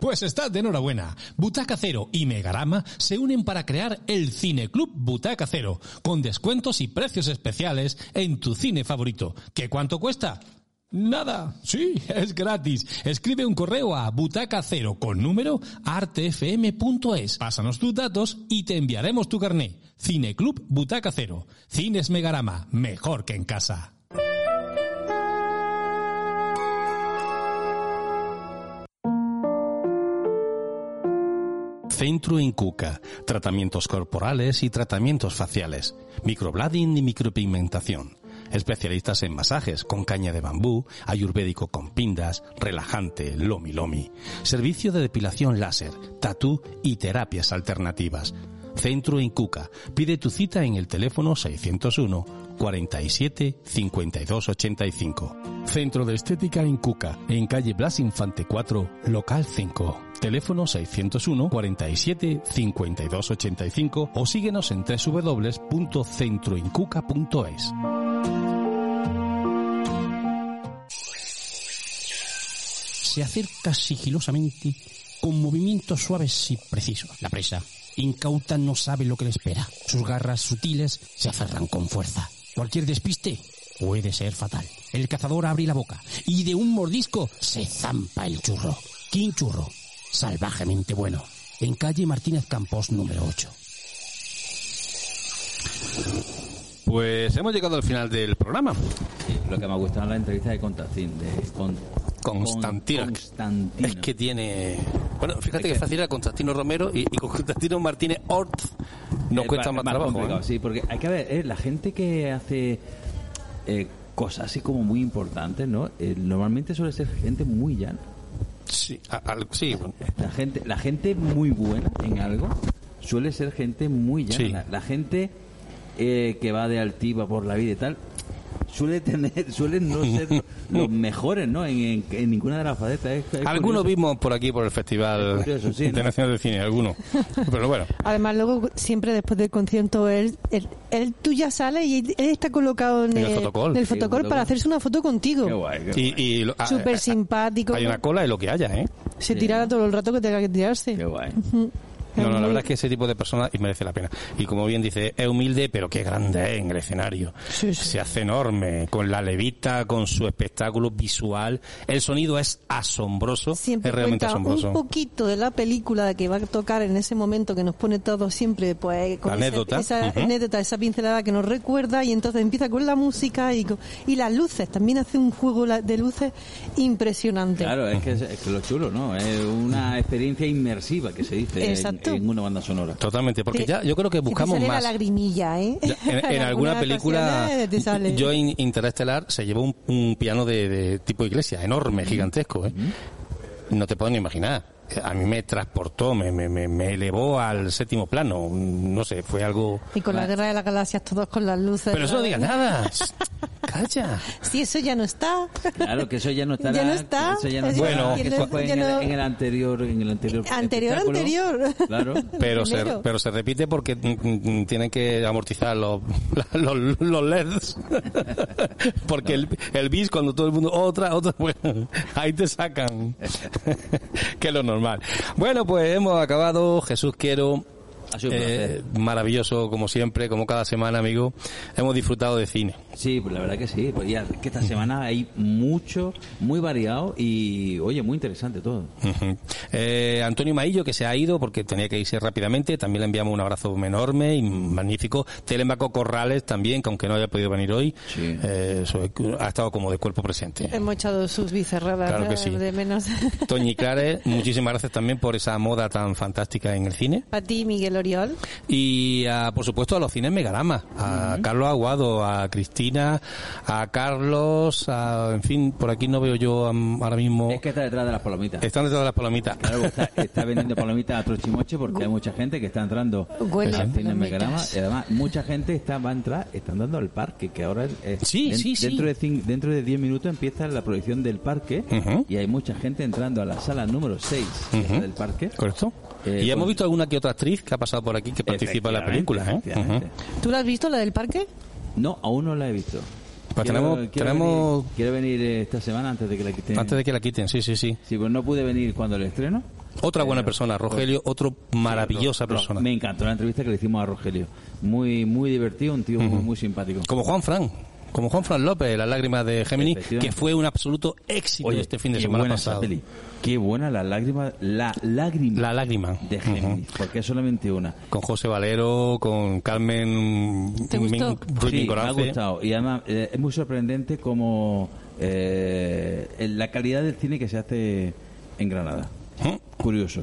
Pues estás de enhorabuena. Butaca Cero y Megarama se unen para crear el Cineclub Butaca Cero, con descuentos y precios especiales en tu cine favorito. ¿Qué cuánto cuesta? Nada, sí, es gratis. Escribe un correo a butacacero con número artefm.es. Pásanos tus datos y te enviaremos tu carné. Cineclub Butaca Cero. Cines Megarama, mejor que en casa. Centro Incuca, tratamientos corporales y tratamientos faciales, microblading y micropigmentación. Especialistas en masajes con caña de bambú, ayurvédico con pindas, relajante, lomi lomi. Servicio de depilación láser, tatú y terapias alternativas. Centro Incuca. Pide tu cita en el teléfono 601 47 52 85. Centro de Estética Incuca, en calle Blas Infante 4, local 5. Teléfono 601 47 52 85 o síguenos en www.centroincuca.es. Se acerca sigilosamente con movimientos suaves y precisos. La presa, incauta, no sabe lo que le espera. Sus garras sutiles se aferran con fuerza. Cualquier despiste puede ser fatal. El cazador abre la boca y de un mordisco se zampa el churro. King Churro, salvajemente bueno. En calle Martínez Campos número 8. Pues hemos llegado al final del programa. Lo que me ha gustado es la entrevista de Constantin, de con, Constantino. Constantino. Es que tiene. Bueno, fíjate que es fácil a Constantino Romero y, y con Constantino Martínez Ort nos Es cuesta más- más, trabajo. ¿eh? Sí, porque hay que ver, eh, la gente que hace eh, cosas así como muy importantes, ¿no? Eh, normalmente suele ser gente muy llana. Sí, a-. La gente, la gente muy buena en algo suele ser gente muy llana. Sí. La, la gente eh, que va de altiva por la vida y tal suele tener, suelen no ser los mejores, ¿no? En, en- en ninguna de las facetas. Es- es Algunos curioso. vimos por aquí por el Festival Es curioso, sí, ¿no? Internacional de Cine, algunos. Pero bueno, Además, luego, siempre después del concierto, él, él, él- tú ya sales y él, él está colocado en, En el fotocall. el Sí, fotocall fotocall. para hacerse una foto contigo. y, y lo- ah, Súper simpático. hay una cola de lo que haya, ¿eh? Se tirará todo el rato que tenga que tirarse. Qué guay. No, no, la verdad es que ese tipo de personas y merece la pena. Y como bien dice, es humilde, pero qué grande es en el escenario. Se hace enorme, con la levita, con su espectáculo visual. El sonido es asombroso, Siempre es realmente asombroso. un poquito de la película que va a tocar en ese momento que nos pone todos siempre pues con La esa- anécdota. esa, anécdota, esa pincelada que nos recuerda y entonces empieza con la música y, con- y las luces. También hace un juego de luces impresionante. Claro, es que es, es que lo chulo, ¿no? Es una experiencia inmersiva que se dice en, Exacto. en una banda sonora. Totalmente, porque Te- ya yo creo que Se te buscamos sale más. la lagrimilla, ¿eh? Ya, En, en alguna película, sale. yo en Interestelar se llevó un, un piano de, de tipo iglesia, enorme, gigantesco, ¿eh? No te puedo ni imaginar. A mí me transportó, me, me, me, me elevó al séptimo plano. No sé, fue algo... Y con la guerra de las galaxias todos con las luces. Pero eso no digas nada. Vaya. Si eso ya no está. Claro, que eso ya no está. Ya no está. Eso ya no Es está. Bueno, eso fue ya en, no- el, en el anterior, en el anterior. Anterior, anterior. Claro. Pero se, pero se repite porque mm, mm, tienen que amortizar los, los, los LEDs. porque el, el bis, cuando todo el mundo, otra, otra, bueno, ahí te sacan. que es lo normal. Bueno, pues hemos acabado. Jesús, quiero. Ha sido un eh, maravilloso, como siempre, como cada semana, amigo. Hemos disfrutado de cine. Sí, pues la verdad que sí. Pues ya, que esta semana hay mucho, muy variado y, oye, muy interesante todo. Eh, Antonio Maillo, que se ha ido porque tenía que irse rápidamente, también le enviamos un abrazo enorme y magnífico. Telemaco Corrales también, que aunque no haya podido venir hoy, eh, eso, ha estado como de cuerpo presente. Hemos echado sus bicerradas Claro que eh, sí. de menos. Toñi Clare, muchísimas gracias también por esa moda tan fantástica en el cine. A ti, Miguel Oriol. Y a, por supuesto a los cines Megarama, a Carlos Aguado, a Cristina, a Carlos, a, en fin, por aquí no veo yo am, ahora mismo. Es que está detrás de las palomitas. Están detrás de las palomitas. Claro, está, está vendiendo palomitas a trochimoche porque hay mucha gente que está entrando Bueno, al cine. Megarama y además mucha gente está va a entrar están dando al parque que ahora es, Sí, sí, sí. dentro de cin- dentro de 10 minutos empieza la proyección del parque y hay mucha gente entrando a la sala número 6 Ujú. del parque Correcto. Eh, y hemos con- visto alguna que otra actriz que ha pasado por aquí que participa en la película. ¿eh? ¿Tú la has visto, la del parque? no aún no la he visto Pues Quiero- tenemos- quiero tenemos- venir, quiero venir eh, esta semana antes de que la quiten Antes de que la quiten, sí, sí, sí. sí pues no pude venir cuando el estreno Otra buena Pero- persona, Rogelio, otro maravillosa persona. Me encantó la entrevista que le hicimos a Rogelio. Muy muy divertido, un tío muy, muy simpático. Como Juan Fran, como Juan Fran López, Las lágrimas de Gemini, Efectivamente. que fue un absoluto éxito Oye, este fin de semana pasado. esa peli. Qué buena la lágrima, la lágrima La lágrima. de Géminis, porque es solamente una. Con José Valero, con Carmen ¿Te gustó? Min- Sí, me ha gustado. Y además eh, es muy sorprendente como eh, la calidad del cine que se hace en Granada. ¿Mm? Curioso,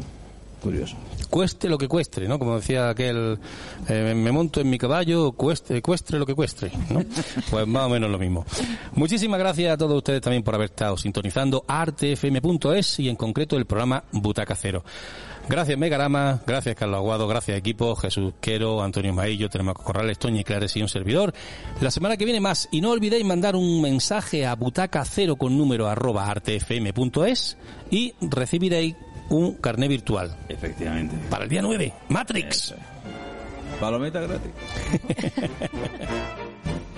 curioso. Cueste lo que cueste, ¿no? Como decía aquel, eh, me monto en mi caballo, cueste, cuestre lo que cueste, ¿no? Pues más o menos lo mismo. Muchísimas gracias a todos ustedes también por haber estado sintonizando artefm.es y en concreto el programa Butaca Cero. Gracias Megarama, gracias Carlos Aguado, gracias equipo, Jesús Quero, Antonio Maillo, Telemaco Corrales, Toñi Clares y un servidor. La semana que viene más y no olvidéis mandar un mensaje a butaca cero con número arroba artefm.es y recibiréis un carné virtual Efectivamente. para el día 9. Matrix. Palometa gratis.